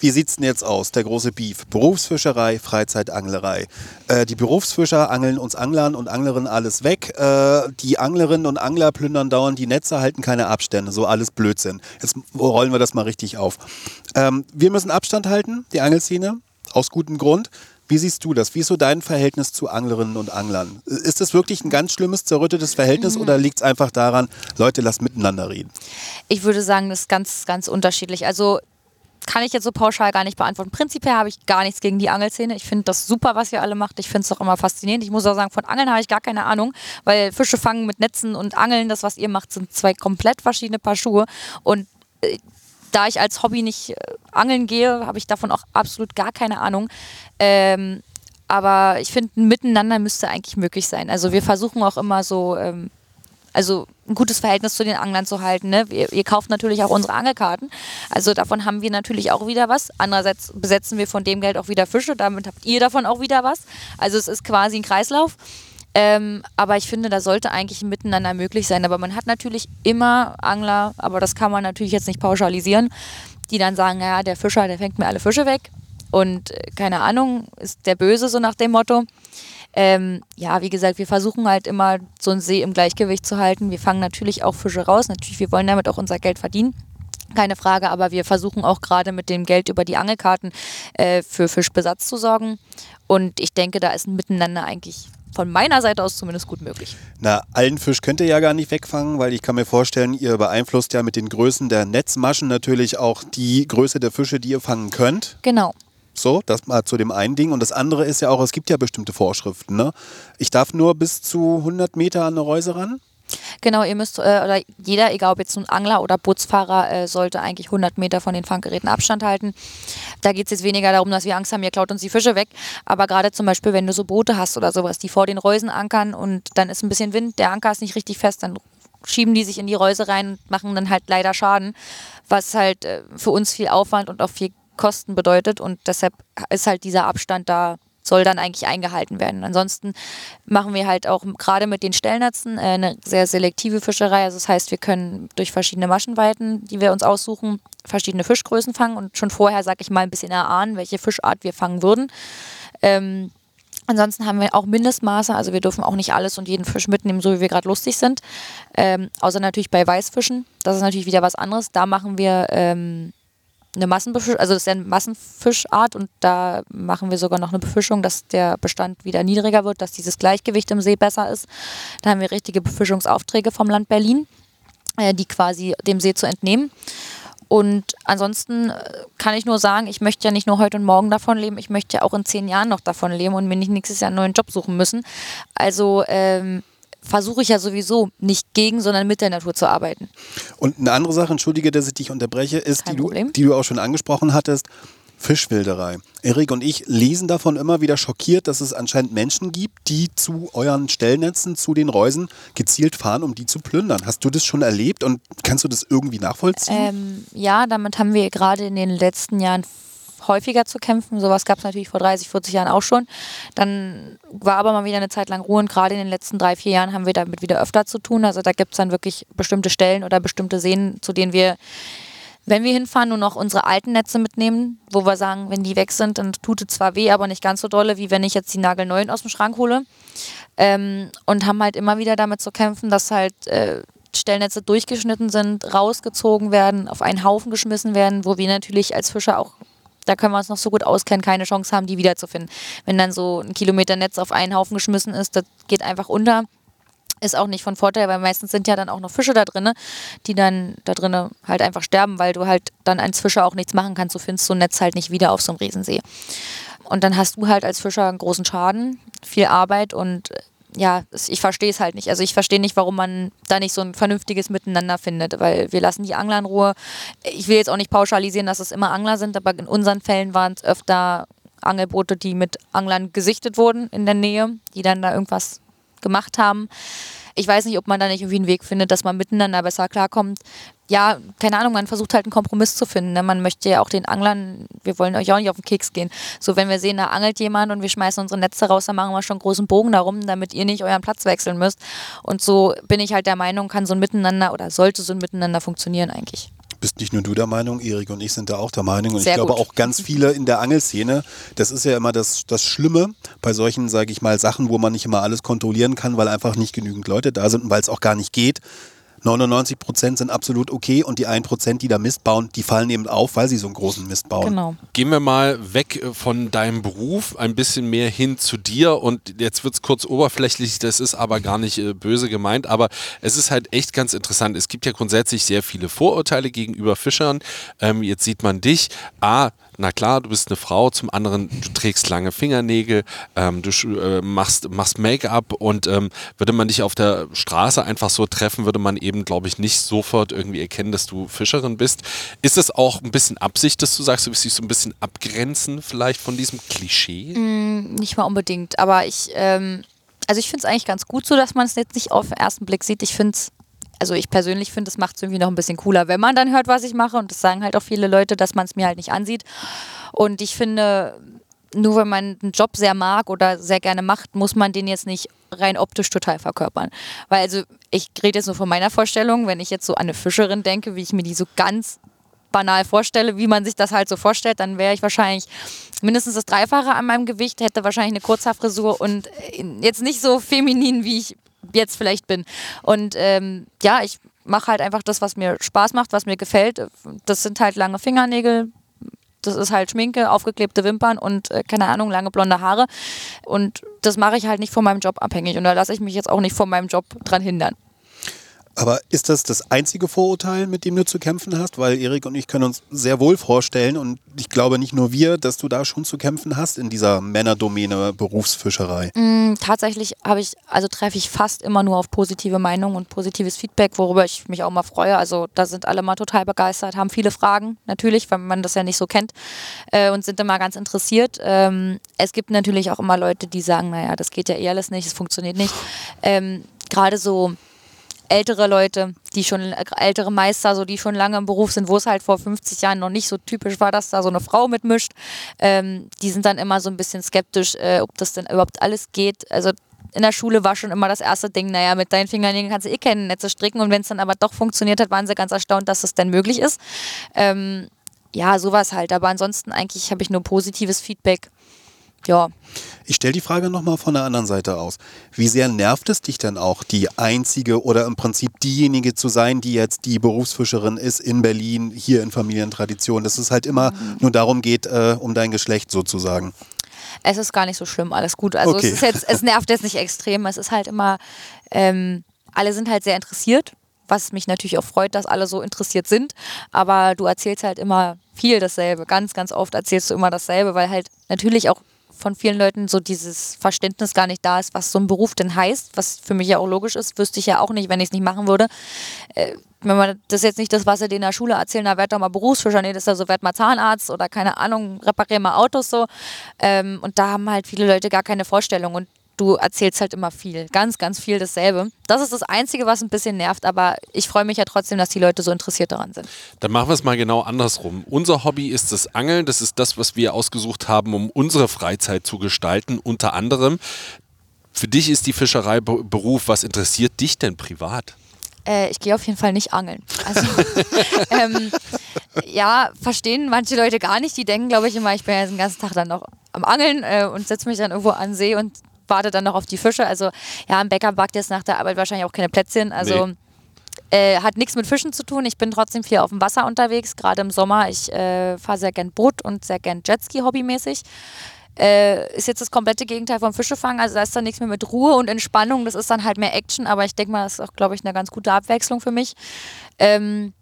wie sieht es denn jetzt aus, der große Beef? Berufsfischerei, Freizeitanglerei. Äh, die Berufsfischer angeln uns Anglern und Anglerinnen alles weg. Äh, die Anglerinnen und Angler plündern dauernd die Netze, halten keine Abstände. So alles Blödsinn. Jetzt rollen wir das mal richtig auf. Ähm, wir müssen Abstand halten, die Angelszene, aus gutem Grund. Wie siehst du das? Wie ist so dein Verhältnis zu Anglerinnen und Anglern? Ist das wirklich ein ganz schlimmes, zerrüttetes Verhältnis mhm. oder liegt es einfach daran, Leute, lasst miteinander reden?
Ich würde sagen, das ist ganz, ganz unterschiedlich. Also kann ich jetzt so pauschal gar nicht beantworten. Prinzipiell habe ich gar nichts gegen die Angelszene. Ich finde das super, was ihr alle macht. Ich finde es auch immer faszinierend. Ich muss auch sagen, von Angeln habe ich gar keine Ahnung, weil Fische fangen mit Netzen und Angeln, das, was ihr macht, sind zwei komplett verschiedene Paar Schuhe. Und äh, da ich als Hobby nicht äh, angeln gehe, habe ich davon auch absolut gar keine Ahnung. Ähm, aber ich finde, ein Miteinander müsste eigentlich möglich sein. Also wir versuchen auch immer so, ähm, also ein gutes Verhältnis zu den Anglern zu halten. Ne? Ihr, ihr, kauft natürlich auch unsere Angelkarten. Also davon haben wir natürlich auch wieder was. Andererseits besetzen wir von dem Geld auch wieder Fische. Damit habt ihr davon auch wieder was. Also es ist quasi ein Kreislauf. Ähm, aber ich finde, da sollte eigentlich ein Miteinander möglich sein. Aber man hat natürlich immer Angler, aber das kann man natürlich jetzt nicht pauschalisieren, die dann sagen, ja, der Fischer, der fängt mir alle Fische weg. Und äh, keine Ahnung, ist der Böse so nach dem Motto. Ähm, ja, wie gesagt, wir versuchen halt immer so einen See im Gleichgewicht zu halten. Wir fangen natürlich auch Fische raus. Natürlich, wir wollen damit auch unser Geld verdienen. Keine Frage, aber wir versuchen auch gerade mit dem Geld über die Angelkarten äh, für Fischbesatz zu sorgen. Und ich denke, da ist ein Miteinander eigentlich von meiner Seite aus zumindest gut möglich.
Na, allen Fisch könnt ihr ja gar nicht wegfangen, weil ich kann mir vorstellen, ihr beeinflusst ja mit den Größen der Netzmaschen natürlich auch die Größe der Fische, die ihr fangen könnt.
Genau.
So, das mal zu dem einen Ding. Und das andere ist ja auch, es gibt ja bestimmte Vorschriften. Ne? Ich darf nur bis zu 100 Meter an eine Reuse ran.
Genau, ihr müsst, äh, oder jeder, egal ob jetzt ein Angler oder Bootsfahrer, äh, sollte eigentlich 100 Meter von den Fanggeräten Abstand halten. Da geht es jetzt weniger darum, dass wir Angst haben, ihr klaut uns die Fische weg. Aber gerade zum Beispiel, wenn du so Boote hast oder sowas, die vor den Reusen ankern und dann ist ein bisschen Wind, der Anker ist nicht richtig fest, dann schieben die sich in die Reuse rein und machen dann halt leider Schaden, was halt äh, für uns viel Aufwand und auch viel Kosten bedeutet und deshalb ist halt dieser Abstand da soll dann eigentlich eingehalten werden. Ansonsten machen wir halt auch gerade mit den Stellnetzen äh, eine sehr selektive Fischerei. Also das heißt, wir können durch verschiedene Maschenweiten, die wir uns aussuchen, verschiedene Fischgrößen fangen und schon vorher, sag ich mal, ein bisschen erahnen, welche Fischart wir fangen würden. Ähm, Ansonsten haben wir auch Mindestmaße, also wir dürfen auch nicht alles und jeden Fisch mitnehmen, so wie wir gerade lustig sind. Ähm, außer natürlich bei Weißfischen. Das ist natürlich wieder was anderes. Da machen wir ähm, eine Massenbefischung, also das ist ja eine Massenfischart und da machen wir sogar noch eine Befischung, dass der Bestand wieder niedriger wird, dass dieses Gleichgewicht im See besser ist. Da haben wir richtige Befischungsaufträge vom Land Berlin, äh, die quasi dem See zu entnehmen. Und ansonsten äh, kann ich nur sagen, ich möchte ja nicht nur heute und morgen davon leben, ich möchte ja auch in zehn Jahren noch davon leben und mir nicht nächstes Jahr einen neuen Job suchen müssen. Also ähm, versuche ich ja sowieso nicht gegen, sondern mit der Natur zu arbeiten.
Und eine andere Sache, entschuldige, dass ich dich unterbreche, ist, die du, die du auch schon angesprochen hattest. Fischwilderei. Erik und ich lesen davon immer wieder schockiert, dass es anscheinend Menschen gibt, die zu euren Stellnetzen, zu den Reusen gezielt fahren, um die zu plündern. Hast du das schon erlebt und kannst du das irgendwie nachvollziehen?
Ähm, ja, damit haben wir gerade in den letzten Jahren häufiger zu kämpfen. Sowas gab es natürlich vor 30, 40 Jahren auch schon. Dann war aber mal wieder eine Zeit lang Ruhe und gerade in den letzten drei, vier Jahren haben wir damit wieder öfter zu tun. Also da gibt es dann wirklich bestimmte Stellen oder bestimmte Seen, zu denen wir wenn wir hinfahren, nur noch unsere alten Netze mitnehmen, wo wir sagen, wenn die weg sind, dann tut es zwar weh, aber nicht ganz so dolle, wie wenn ich jetzt die nagelneuen aus dem Schrank hole. Ähm, und haben halt immer wieder damit zu kämpfen, dass halt äh, Stellnetze durchgeschnitten sind, rausgezogen werden, auf einen Haufen geschmissen werden, wo wir natürlich als Fischer auch da können wir uns noch so gut auskennen, keine Chance haben, die wiederzufinden. Wenn dann so ein Kilometer Netz auf einen Haufen geschmissen ist, das geht einfach unter. Ist auch nicht von Vorteil, weil meistens sind ja dann auch noch Fische da drin, die dann da drin halt einfach sterben, weil du halt dann als Fischer auch nichts machen kannst. Du findest so ein Netz halt nicht wieder auf so einem Riesensee. Und dann hast du halt als Fischer einen großen Schaden, viel Arbeit und ja, ich verstehe es halt nicht. Also ich verstehe nicht, warum man da nicht so ein vernünftiges Miteinander findet, weil wir lassen die Angler in Ruhe. Ich will jetzt auch nicht pauschalisieren, dass es immer Angler sind, aber in unseren Fällen waren es öfter Angelboote, die mit Anglern gesichtet wurden in der Nähe, die dann da irgendwas gemacht haben. Ich weiß nicht, ob man da nicht irgendwie einen Weg findet, dass man miteinander besser klarkommt. Ja, keine Ahnung, man versucht halt einen Kompromiss zu finden. Ne? Man möchte ja auch den Anglern, wir wollen euch auch nicht auf den Keks gehen. So, wenn wir sehen, da angelt jemand und wir schmeißen unsere Netze raus, dann machen wir schon großen Bogen darum, damit ihr nicht euren Platz wechseln müsst. Und so bin ich halt der Meinung, kann so ein Miteinander oder sollte so ein Miteinander funktionieren eigentlich
bist nicht nur du der Meinung, Erik und ich sind da auch der Meinung. Und Sehr ich glaube gut. auch ganz viele in der Angelszene. Das ist ja immer das, das Schlimme bei solchen, sage ich mal, Sachen, wo man nicht immer alles kontrollieren kann, weil einfach nicht genügend Leute da sind und weil es auch gar nicht geht. 99 Prozent sind absolut okay und die 1 Prozent, die da Mist bauen, die fallen eben auf, weil sie so einen großen Mist bauen.
Genau.
Gehen wir mal weg äh, von deinem Beruf, ein bisschen mehr hin zu dir und jetzt wird es kurz oberflächlich, das ist aber gar nicht äh, böse gemeint, aber es ist halt echt ganz interessant. Es gibt ja grundsätzlich sehr viele Vorurteile gegenüber Fischern. Ähm, jetzt sieht man dich. A, na klar, du bist eine Frau, zum anderen, du trägst lange Fingernägel, ähm, du äh, machst, machst Make-up und ähm, würde man dich auf der Straße einfach so treffen, würde man eben, glaube ich, nicht sofort irgendwie erkennen, dass du Fischerin bist. Ist es auch ein bisschen Absicht, dass du sagst, du willst dich so ein bisschen abgrenzen vielleicht von diesem Klischee?
Mm, nicht mal unbedingt, aber ich, ähm, also ich finde es eigentlich ganz gut so, dass man es jetzt nicht auf den ersten Blick sieht. Ich finde es also ich persönlich finde, es macht es irgendwie noch ein bisschen cooler, wenn man dann hört, was ich mache. Und das sagen halt auch viele Leute, dass man es mir halt nicht ansieht. Und ich finde, nur wenn man einen Job sehr mag oder sehr gerne macht, muss man den jetzt nicht rein optisch total verkörpern. Weil also ich rede jetzt nur von meiner Vorstellung, wenn ich jetzt so an eine Fischerin denke, wie ich mir die so ganz banal vorstelle, wie man sich das halt so vorstellt, dann wäre ich wahrscheinlich mindestens das Dreifache an meinem Gewicht, hätte wahrscheinlich eine Kurzhaarfrisur und jetzt nicht so feminin, wie ich jetzt vielleicht bin. Und ähm, ja, ich mache halt einfach das, was mir Spaß macht, was mir gefällt. Das sind halt lange Fingernägel, das ist halt Schminke, aufgeklebte Wimpern und äh, keine Ahnung, lange blonde Haare. Und das mache ich halt nicht von meinem Job abhängig. Und da lasse ich mich jetzt auch nicht von meinem Job dran hindern.
Aber ist das das einzige Vorurteil, mit dem du zu kämpfen hast? Weil Erik und ich können uns sehr wohl vorstellen und ich glaube nicht nur wir, dass du da schon zu kämpfen hast in dieser Männerdomäne Berufsfischerei.
Mm, tatsächlich habe ich, also treffe ich fast immer nur auf positive Meinungen und positives Feedback, worüber ich mich auch mal freue. Also da sind alle mal total begeistert, haben viele Fragen natürlich, weil man das ja nicht so kennt äh, und sind immer ganz interessiert. Ähm, es gibt natürlich auch immer Leute, die sagen, naja, das geht ja eh alles nicht, es funktioniert nicht. Ähm, Gerade so ältere Leute, die schon ältere Meister, so die schon lange im Beruf sind, wo es halt vor 50 Jahren noch nicht so typisch war, dass da so eine Frau mitmischt, ähm, die sind dann immer so ein bisschen skeptisch, äh, ob das denn überhaupt alles geht. Also in der Schule war schon immer das erste Ding, naja, mit deinen Fingernägeln kannst du eh keine Netze stricken und wenn es dann aber doch funktioniert hat, waren sie ganz erstaunt, dass das denn möglich ist. Ähm, ja, sowas halt. Aber ansonsten eigentlich habe ich nur positives Feedback ja.
Ich stelle die Frage nochmal von der anderen Seite aus. Wie sehr nervt es dich denn auch, die einzige oder im Prinzip diejenige zu sein, die jetzt die Berufsfischerin ist in Berlin, hier in Familientradition, dass es halt immer mhm. nur darum geht, äh, um dein Geschlecht sozusagen?
Es ist gar nicht so schlimm, alles gut. Also okay. es, jetzt, es nervt jetzt nicht extrem. Es ist halt immer, ähm, alle sind halt sehr interessiert, was mich natürlich auch freut, dass alle so interessiert sind. Aber du erzählst halt immer viel dasselbe. Ganz, ganz oft erzählst du immer dasselbe, weil halt natürlich auch von vielen Leuten so dieses Verständnis gar nicht da ist, was so ein Beruf denn heißt, was für mich ja auch logisch ist, wüsste ich ja auch nicht, wenn ich es nicht machen würde. Äh, wenn man das ist jetzt nicht das, was sie dir in der Schule erzählen, da werd doch mal Berufsfischer, nee, das ist ja so, werd mal Zahnarzt oder keine Ahnung, reparier mal Autos so. Ähm, und da haben halt viele Leute gar keine Vorstellung. Und du erzählst halt immer viel, ganz, ganz viel dasselbe. Das ist das Einzige, was ein bisschen nervt, aber ich freue mich ja trotzdem, dass die Leute so interessiert daran sind.
Dann machen wir es mal genau andersrum. Unser Hobby ist das Angeln, das ist das, was wir ausgesucht haben, um unsere Freizeit zu gestalten, unter anderem. Für dich ist die Fischerei Beruf. Was interessiert dich denn privat?
Äh, ich gehe auf jeden Fall nicht angeln. Also, ähm, ja, verstehen manche Leute gar nicht. Die denken, glaube ich, immer, ich bin ja den ganzen Tag dann noch am Angeln äh, und setze mich dann irgendwo an See und warte dann noch auf die Fische. Also ja, ein Bäcker backt jetzt nach der Arbeit wahrscheinlich auch keine Plätzchen. Also nee. äh, hat nichts mit Fischen zu tun. Ich bin trotzdem viel auf dem Wasser unterwegs, gerade im Sommer. Ich äh, fahre sehr gern Boot und sehr gern Jetski hobbymäßig. Äh, ist jetzt das komplette Gegenteil vom Fischefangen. Also da ist dann nichts mehr mit Ruhe und Entspannung. Das ist dann halt mehr Action. Aber ich denke mal, das ist auch, glaube ich, eine ganz gute Abwechslung für mich. Ähm,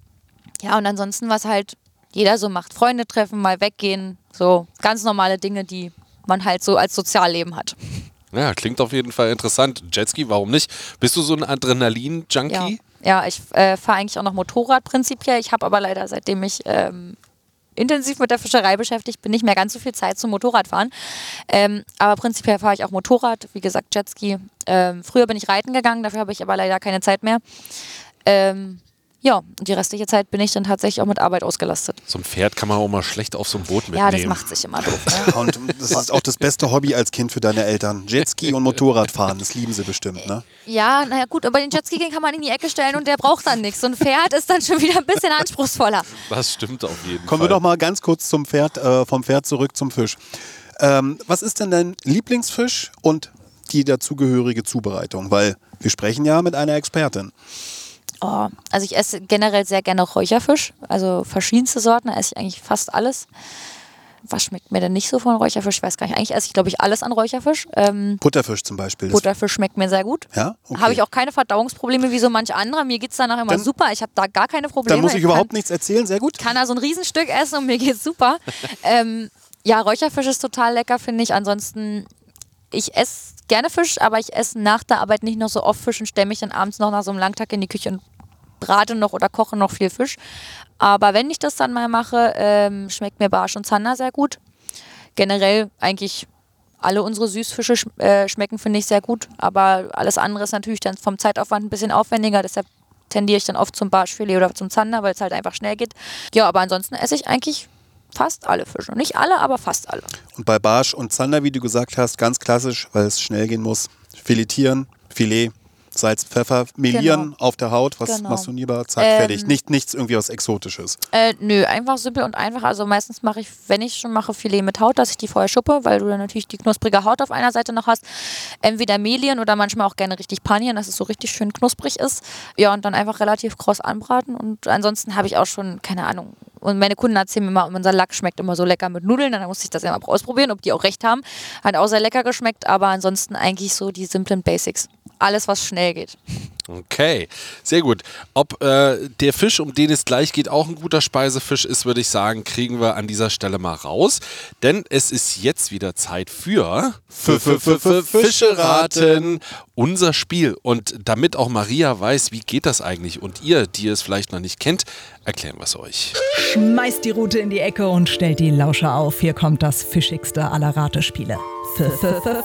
ja, und ansonsten, was halt jeder so macht. Freunde treffen, mal weggehen. So ganz normale Dinge, die man halt so als Sozialleben hat.
Ja, klingt auf jeden Fall interessant. Jetski, warum nicht? Bist du so ein Adrenalin-Junkie?
Ja. ja. ich äh, fahre eigentlich auch noch Motorrad prinzipiell. Ich habe aber leider, seitdem ich ähm, intensiv mit der Fischerei beschäftigt bin, nicht mehr ganz so viel Zeit zum Motorradfahren. Ähm, aber prinzipiell fahre ich auch Motorrad, wie gesagt, Jetski. Ähm, früher bin ich reiten gegangen, dafür habe ich aber leider keine Zeit mehr. Ähm, ja, und die restliche Zeit bin ich dann tatsächlich auch mit Arbeit ausgelastet.
So ein Pferd kann man auch mal schlecht auf so ein Boot mitnehmen.
Ja, das macht sich immer doof. Ne?
und das ist auch das beste Hobby als Kind für deine Eltern. Jetski und Motorradfahren, das lieben sie bestimmt, ne?
Ja, naja gut, aber den Jetski kann man in die Ecke stellen und der braucht dann nichts. So ein Pferd ist dann schon wieder ein bisschen anspruchsvoller.
Das stimmt auf jeden
Kommen
Fall.
Kommen wir doch mal ganz kurz zum Pferd, äh, vom Pferd zurück zum Fisch. Ähm, was ist denn dein Lieblingsfisch und die dazugehörige Zubereitung? Weil wir sprechen ja mit einer Expertin.
Oh, also ich esse generell sehr gerne Räucherfisch, also verschiedenste Sorten, da esse ich eigentlich fast alles. Was schmeckt mir denn nicht so von Räucherfisch? Ich weiß gar nicht. Eigentlich esse ich, glaube ich, alles an Räucherfisch. Ähm,
Butterfisch zum Beispiel.
Butterfisch schmeckt mir sehr gut.
Ja? Okay.
Habe ich auch keine Verdauungsprobleme wie so manch anderer. Mir geht es danach immer
Dann-
super. Ich habe da gar keine Probleme.
Dann muss ich
kann-
überhaupt nichts erzählen, sehr gut.
kann da so ein Riesenstück essen und mir geht's super. ähm, ja, Räucherfisch ist total lecker, finde ich. Ansonsten, ich esse gerne Fisch, aber ich esse nach der Arbeit nicht noch so oft Fisch und stelle mich dann abends noch nach so einem Langtag in die Küche und brate noch oder koche noch viel Fisch. Aber wenn ich das dann mal mache, ähm, schmeckt mir Barsch und Zander sehr gut. Generell eigentlich alle unsere Süßfische sch äh, schmecken, finde ich, sehr gut. Aber alles andere ist natürlich dann vom Zeitaufwand ein bisschen aufwendiger. Deshalb tendiere ich dann oft zum Barschfilet oder zum Zander, weil es halt einfach schnell geht. Ja, aber ansonsten esse ich eigentlich fast alle Fische. Nicht alle, aber fast alle.
Und bei Barsch und Zander, wie du gesagt hast, ganz klassisch, weil es schnell gehen muss. Filetieren, Filet, Salz, Pfeffer, melieren auf der Haut. Was
Genau.
machst du lieber? Zack,
Ähm,
fertig. Nicht, nichts irgendwie was Exotisches.
Äh, nö, einfach simpel und einfach. Also meistens mache ich, wenn ich schon mache, Filet mit Haut, dass ich die vorher schuppe, weil du dann natürlich die knusprige Haut auf einer Seite noch hast. Entweder mehlieren oder manchmal auch gerne richtig panieren, dass es so richtig schön knusprig ist. Ja, und dann einfach relativ kross anbraten. Und ansonsten habe ich auch schon, keine Ahnung. Und meine Kunden erzählen mir immer, unser Lack schmeckt immer so lecker mit Nudeln. Dann muss ich das mal ausprobieren, ob die auch recht haben. Hat auch sehr lecker geschmeckt, aber ansonsten eigentlich so die simplen Basics. Alles, was schnell geht.
Okay, sehr gut. Ob äh, der Fisch, um den es gleich geht, auch ein guter Speisefisch ist, würde ich sagen, kriegen wir an dieser Stelle mal raus. Denn es ist jetzt wieder Zeit für Fischeraten, unser Spiel. Und damit auch Maria weiß, wie geht das eigentlich und ihr, die es vielleicht noch nicht kennt, erklären wir es euch.
Schmeißt die Rute in die Ecke und stellt die Lauscher auf. Hier kommt das fischigste aller Ratespiele. F -f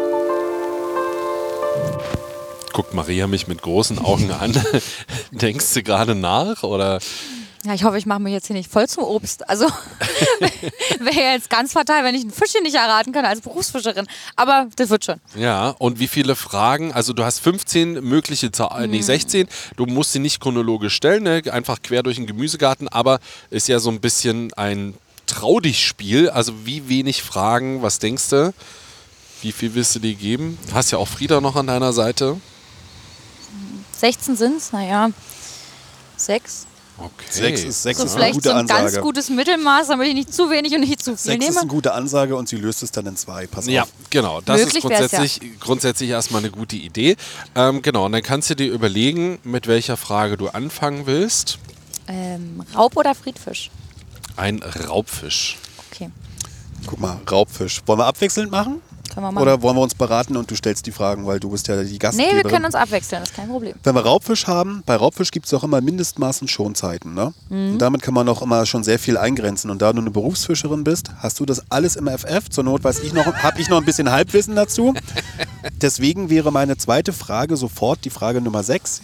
Guckt Maria mich mit großen Augen an. Denkst du gerade nach oder?
Ja, ich hoffe, ich mache mich jetzt hier nicht voll zum Obst. Also wäre ja jetzt ganz fatal, wenn ich ein Fischchen nicht erraten kann als Berufsfischerin. Aber das wird schon.
Ja, und wie viele Fragen? Also du hast 15 mögliche Zahlen,
Mhm.
nee 16. Du musst sie nicht chronologisch stellen, ne? einfach quer durch den Gemüsegarten, aber ist ja so ein bisschen ein Trau dich Spiel. Also wie wenig Fragen, was denkst du? Wie viel willst du dir geben? Du hast ja auch Frieda noch an deiner Seite.
16 sind es, naja, sechs.
Okay.
Sechs ist, sechs
So
ist eine
vielleicht
gute
so ein ganz
Ansage.
gutes Mittelmaß, damit ich nicht zu wenig und nicht zu viel
Sechs ist
nehme.
eine gute Ansage und sie löst es dann in zwei. Pass
Ja,
auf.
genau. Das
Möglich
ist grundsätzlich, grundsätzlich erstmal eine gute Idee. Ähm, genau, und dann kannst du dir überlegen, mit welcher Frage du anfangen willst.
Ähm, Raub oder Friedfisch?
Ein Raubfisch.
Okay,
Guck mal, Raubfisch. Wollen wir abwechselnd machen?
Können wir machen.
Oder wollen wir uns beraten und du stellst die Fragen, weil du bist ja die
nee,
Gastgeberin?
wir können uns abwechseln, das ist kein Problem.
Wenn wir Raubfisch haben, bei Raubfisch gibt es auch immer Mindestmaßen Schonzeiten. Ne?
Mhm.
Und damit kann man auch immer schon sehr viel eingrenzen. Und da du eine Berufsfischerin bist, hast du das alles im FF. Zur Not weiß ich noch, habe ich noch ein bisschen Halbwissen dazu. Deswegen wäre meine zweite Frage sofort die Frage Nummer 6,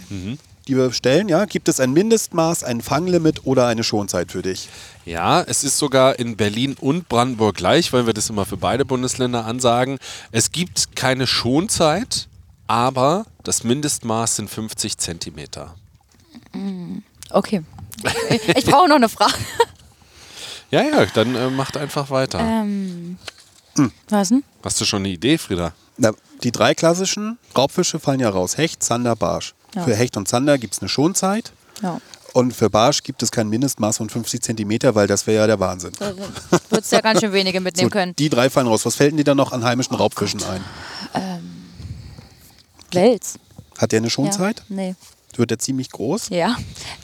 die wir stellen. Ja? Gibt es ein Mindestmaß, ein Fanglimit oder eine Schonzeit für dich?
Ja, es ist sogar in Berlin und Brandenburg gleich, weil wir das immer für beide Bundesländer ansagen. Es gibt keine Schonzeit, aber das Mindestmaß sind 50 Zentimeter.
Okay. Ich brauche noch eine Frage.
Ja, ja, dann äh, macht einfach weiter.
Ähm, Was denn?
Hast du schon eine Idee, Frieda?
Na, die drei klassischen Raubfische fallen ja raus. Hecht, Zander, Barsch.
Ja.
Für Hecht und Zander gibt es eine Schonzeit.
Ja.
Und für Barsch gibt es kein Mindestmaß von 50 Zentimeter, weil das wäre ja der Wahnsinn.
Da würdest du ja ganz schön wenige mitnehmen
So,
können.
die drei fallen raus. Was fällt denn dir dann noch an heimischen Raubfischen ein?
Wels.
Hat der eine
Ja.
Schonzeit?
Nee.
Wird der ziemlich groß?
Ja.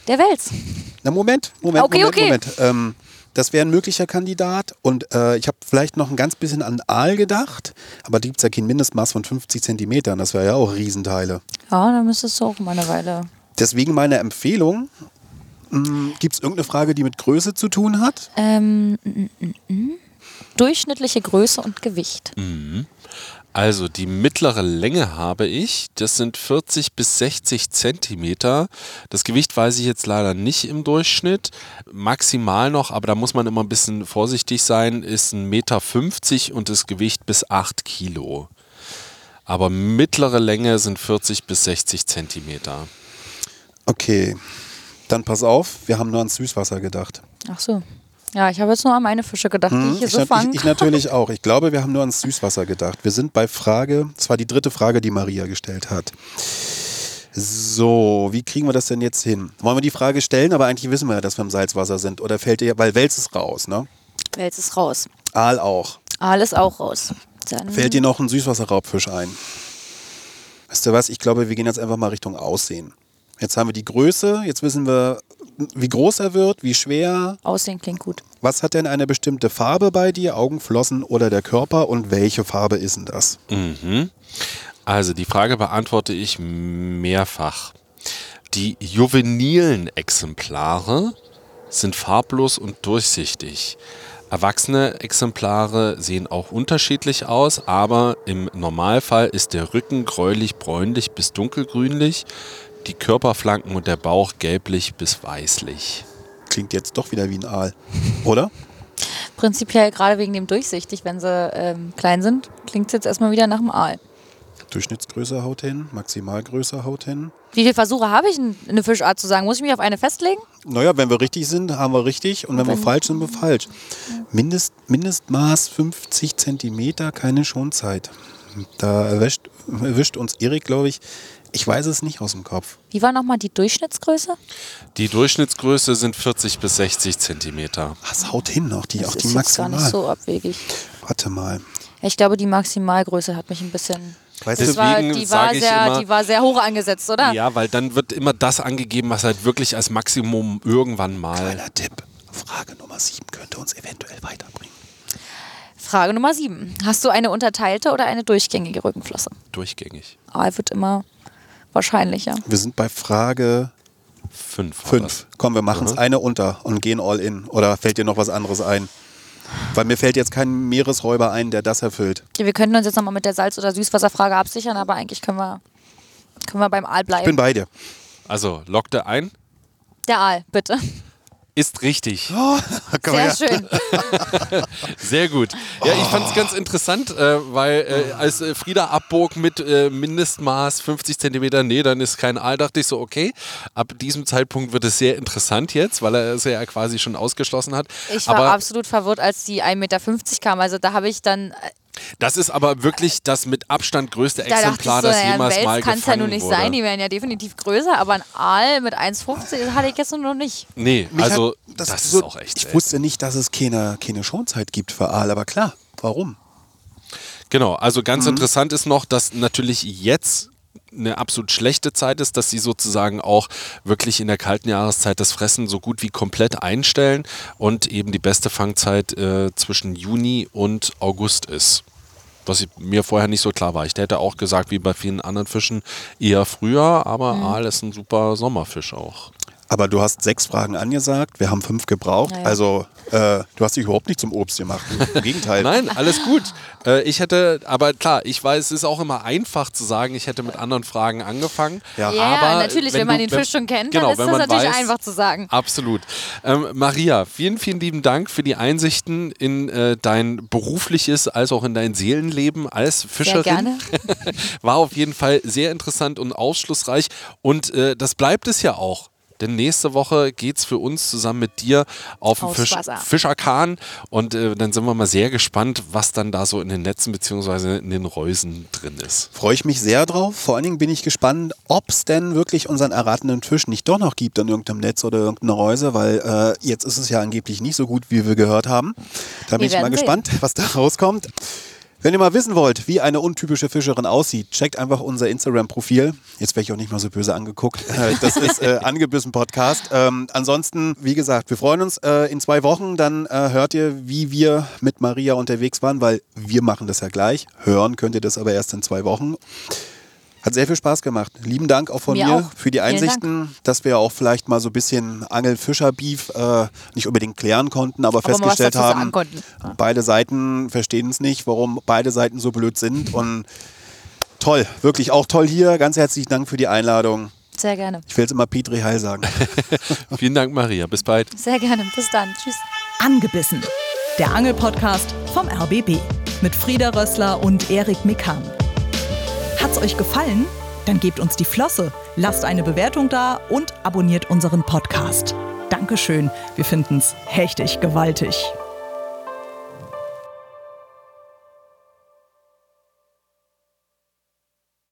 Der Wels.
Na Moment, Moment,
Okay,
Moment,
okay.
Moment. Ähm, das wäre ein möglicher Kandidat und äh, ich habe vielleicht noch ein ganz bisschen an Aal gedacht, aber da gibt es ja kein Mindestmaß von 50 Zentimetern. Das wäre ja auch Riesenteile.
Ja, dann müsstest du auch mal eine Weile.
Deswegen meine Empfehlung. Gibt es irgendeine Frage, die mit Größe zu tun hat?
Ähm, mm, mm, mm. Durchschnittliche Größe und Gewicht.
Also die mittlere Länge habe ich, das sind 40 bis 60 Zentimeter. Das Gewicht weiß ich jetzt leider nicht im Durchschnitt. Maximal noch, aber da muss man immer ein bisschen vorsichtig sein, ist 1,50 Meter und das Gewicht bis 8 Kilo. Aber mittlere Länge sind 40 bis 60 Zentimeter.
Okay, dann pass auf, wir haben nur ans Süßwasser gedacht.
Ach so. Ja, ich habe jetzt nur an meine Fische gedacht, die ich hier
ich,
so fange.
ich, ich natürlich auch. Ich glaube, wir haben nur ans Süßwasser gedacht. Wir sind bei Frage, das war die dritte Frage, die Maria gestellt hat. So, wie kriegen wir das denn jetzt hin? Wollen wir die Frage stellen, aber eigentlich wissen wir ja, dass wir im Salzwasser sind. Oder fällt dir, weil Wels ist raus, ne?
Wels ist raus.
Aal auch.
Aal ist auch raus. Dann
Fällt dir noch ein Süßwasserraubfisch ein? Weißt du was? Ich glaube, wir gehen jetzt einfach mal Richtung Aussehen. Jetzt haben wir die Größe, jetzt wissen wir, wie groß er wird, wie schwer.
Aussehen klingt gut.
Was hat denn eine bestimmte Farbe bei dir? Augen, Flossen oder der Körper? Und welche Farbe ist denn das?
Mhm. Also die Frage beantworte ich mehrfach. Die juvenilen Exemplare sind farblos und durchsichtig. Erwachsene Exemplare sehen auch unterschiedlich aus, aber im Normalfall ist der Rücken gräulich-bräunlich bis dunkelgrünlich, die Körperflanken und der Bauch gelblich bis weißlich.
Klingt jetzt doch wieder wie ein Aal, oder?
Prinzipiell gerade wegen dem durchsichtig, wenn sie ähm, klein sind, klingt es jetzt erstmal wieder nach dem Aal.
Durchschnittsgröße haut hin, Maximalgröße haut hin.
Wie viele Versuche habe ich, eine Fischart zu sagen? Muss ich mich auf eine festlegen?
Naja, wenn wir richtig sind, haben wir richtig. Und wenn wir
wenn-
falsch sind, sind wir falsch. Mindest, Mindestmaß 50 Zentimeter, keine Schonzeit. Da erwischt, erwischt uns Erik, glaube ich. Ich weiß es nicht aus dem Kopf.
Wie war nochmal die Durchschnittsgröße?
Die Durchschnittsgröße sind 40 bis 60 Zentimeter.
Es haut hin noch, die,
Das
auch die
ist jetzt gar
Maximal.
nicht so abwegig.
Warte mal.
Ich glaube, die Maximalgröße hat mich ein bisschen.
Weißt du,
war,
Deswegen
die, war sehr,
immer-
die war sehr hoch angesetzt, oder?
Ja, weil dann wird immer das angegeben, was halt wirklich als Maximum irgendwann mal
kleiner Tipp. Frage Nummer 7 könnte uns eventuell weiterbringen.
Frage Nummer 7. Hast du eine unterteilte oder eine durchgängige Rückenflosse?
durchgängig.
Aal wird immer wahrscheinlicher.
Wir sind bei Frage
Fünf.
5. Komm, wir machen es eine unter und gehen all in. Oder fällt dir noch was anderes ein? Weil mir fällt jetzt kein Meeresräuber ein, der das erfüllt.
Okay, wir könnten uns jetzt nochmal mit der Salz- oder Süßwasserfrage absichern, aber eigentlich können wir, können wir beim Aal
Ich bin
bleiben.
bei dir.
Also, lockte ein.
Der Aal, bitte.
Ist richtig.
Komm
Sehr schön.
Sehr gut. Ja, ich fand es ganz interessant, äh, weil äh, als äh, Frieda abbog mit äh, Mindestmaß 50 Zentimeter, nee, dann ist kein Aal, dachte ich so, okay, ab diesem Zeitpunkt wird es sehr interessant jetzt, weil er es ja quasi schon ausgeschlossen hat.
Ich war
aber
absolut verwirrt, als die 1,50 Meter kam. Also da habe ich dann, äh,
das ist aber wirklich das mit Abstand größte
da
Exemplar,
so,
das jemals mal
Wels kann es ja
gefangen
nun nicht
wurde.
sein, die wären ja definitiv größer, aber ein Aal mit 1,50 hatte ich nur noch nicht.
Nee,
Mich
also
hat
das,
so-
ist auch echt
Ich
selten.
wusste nicht, dass es keine, keine Schonzeit gibt für Aal, aber klar, warum?
Genau, also
Mhm.
ganz interessant ist noch, dass natürlich jetzt eine absolut schlechte Zeit ist, dass sie sozusagen auch wirklich in der kalten Jahreszeit das Fressen so gut wie komplett einstellen und eben die beste Fangzeit äh, zwischen Juni und August ist. Was ich, mir vorher nicht so klar war. Ich hätte auch gesagt, wie bei vielen anderen Fischen, eher früher, aber
Mhm.
Aal ist ein super Sommerfisch auch.
Aber du hast sechs Fragen angesagt, wir haben fünf gebraucht.
Naja.
Also, äh, du hast dich überhaupt nicht zum Obst gemacht. Im Gegenteil.
Nein, alles gut. Äh, ich hätte, aber klar, ich weiß, es ist auch immer einfach zu sagen, ich hätte mit anderen Fragen angefangen.
Ja.
Ja,
aber
natürlich, wenn, man den Fisch schon kennt,
genau,
dann ist
wenn
das natürlich
weiß,
einfach zu sagen.
Absolut. Ähm, Maria, vielen, vielen lieben Dank für die Einsichten in äh, dein berufliches als auch in dein Seelenleben als Fischerin.
gerne.
War auf jeden Fall sehr interessant und aufschlussreich. Und äh, das bleibt es ja auch. Denn nächste Woche geht es für uns zusammen mit dir auf den Fisch. Fischerkahn. Und äh, dann sind wir mal sehr gespannt, was dann da so in den Netzen bzw. in den Reusen drin ist.
Freue ich mich sehr drauf. Vor allen Dingen bin ich gespannt, ob es denn wirklich unseren erratenen Fisch nicht doch noch gibt in irgendeinem Netz oder irgendeiner Reuse, weil äh, jetzt ist es ja angeblich nicht so gut, wie wir gehört haben. Da bin
Wir
ich mal
werden
gespannt, was da rauskommt. Wenn ihr mal wissen wollt, wie eine untypische Fischerin aussieht, checkt einfach unser Instagram-Profil. Jetzt werde ich auch nicht mal so böse angeguckt. Äh, Das ist äh, Angebissen Podcast. Ähm, ansonsten, wie gesagt, wir freuen uns äh, in zwei Wochen. Dann äh, hört ihr, wie wir mit Maria unterwegs waren, weil wir machen das ja gleich. Hören könnt ihr das aber erst in zwei Wochen. Hat sehr viel Spaß gemacht. Lieben Dank auch von mir,
Mir auch.
für die Einsichten, dass wir auch vielleicht mal so ein bisschen Angel-Fischer-Beef äh, nicht unbedingt klären konnten, aber,
Aber
festgestellt haben, beide Seiten verstehen es nicht, warum beide Seiten so blöd sind. Und toll, wirklich auch toll hier. Ganz herzlichen Dank für die Einladung.
Sehr gerne.
Ich will jetzt immer Petri Heil sagen.
Vielen Dank, Maria. Bis bald.
Sehr gerne. Bis dann. Tschüss.
Angebissen. Der Angelpodcast vom RBB mit Frieda Rössler und Erik Mikan. Hat's euch gefallen? Dann gebt uns die Flosse, lasst eine Bewertung da und abonniert unseren Podcast. Dankeschön, wir finden's hechtig gewaltig.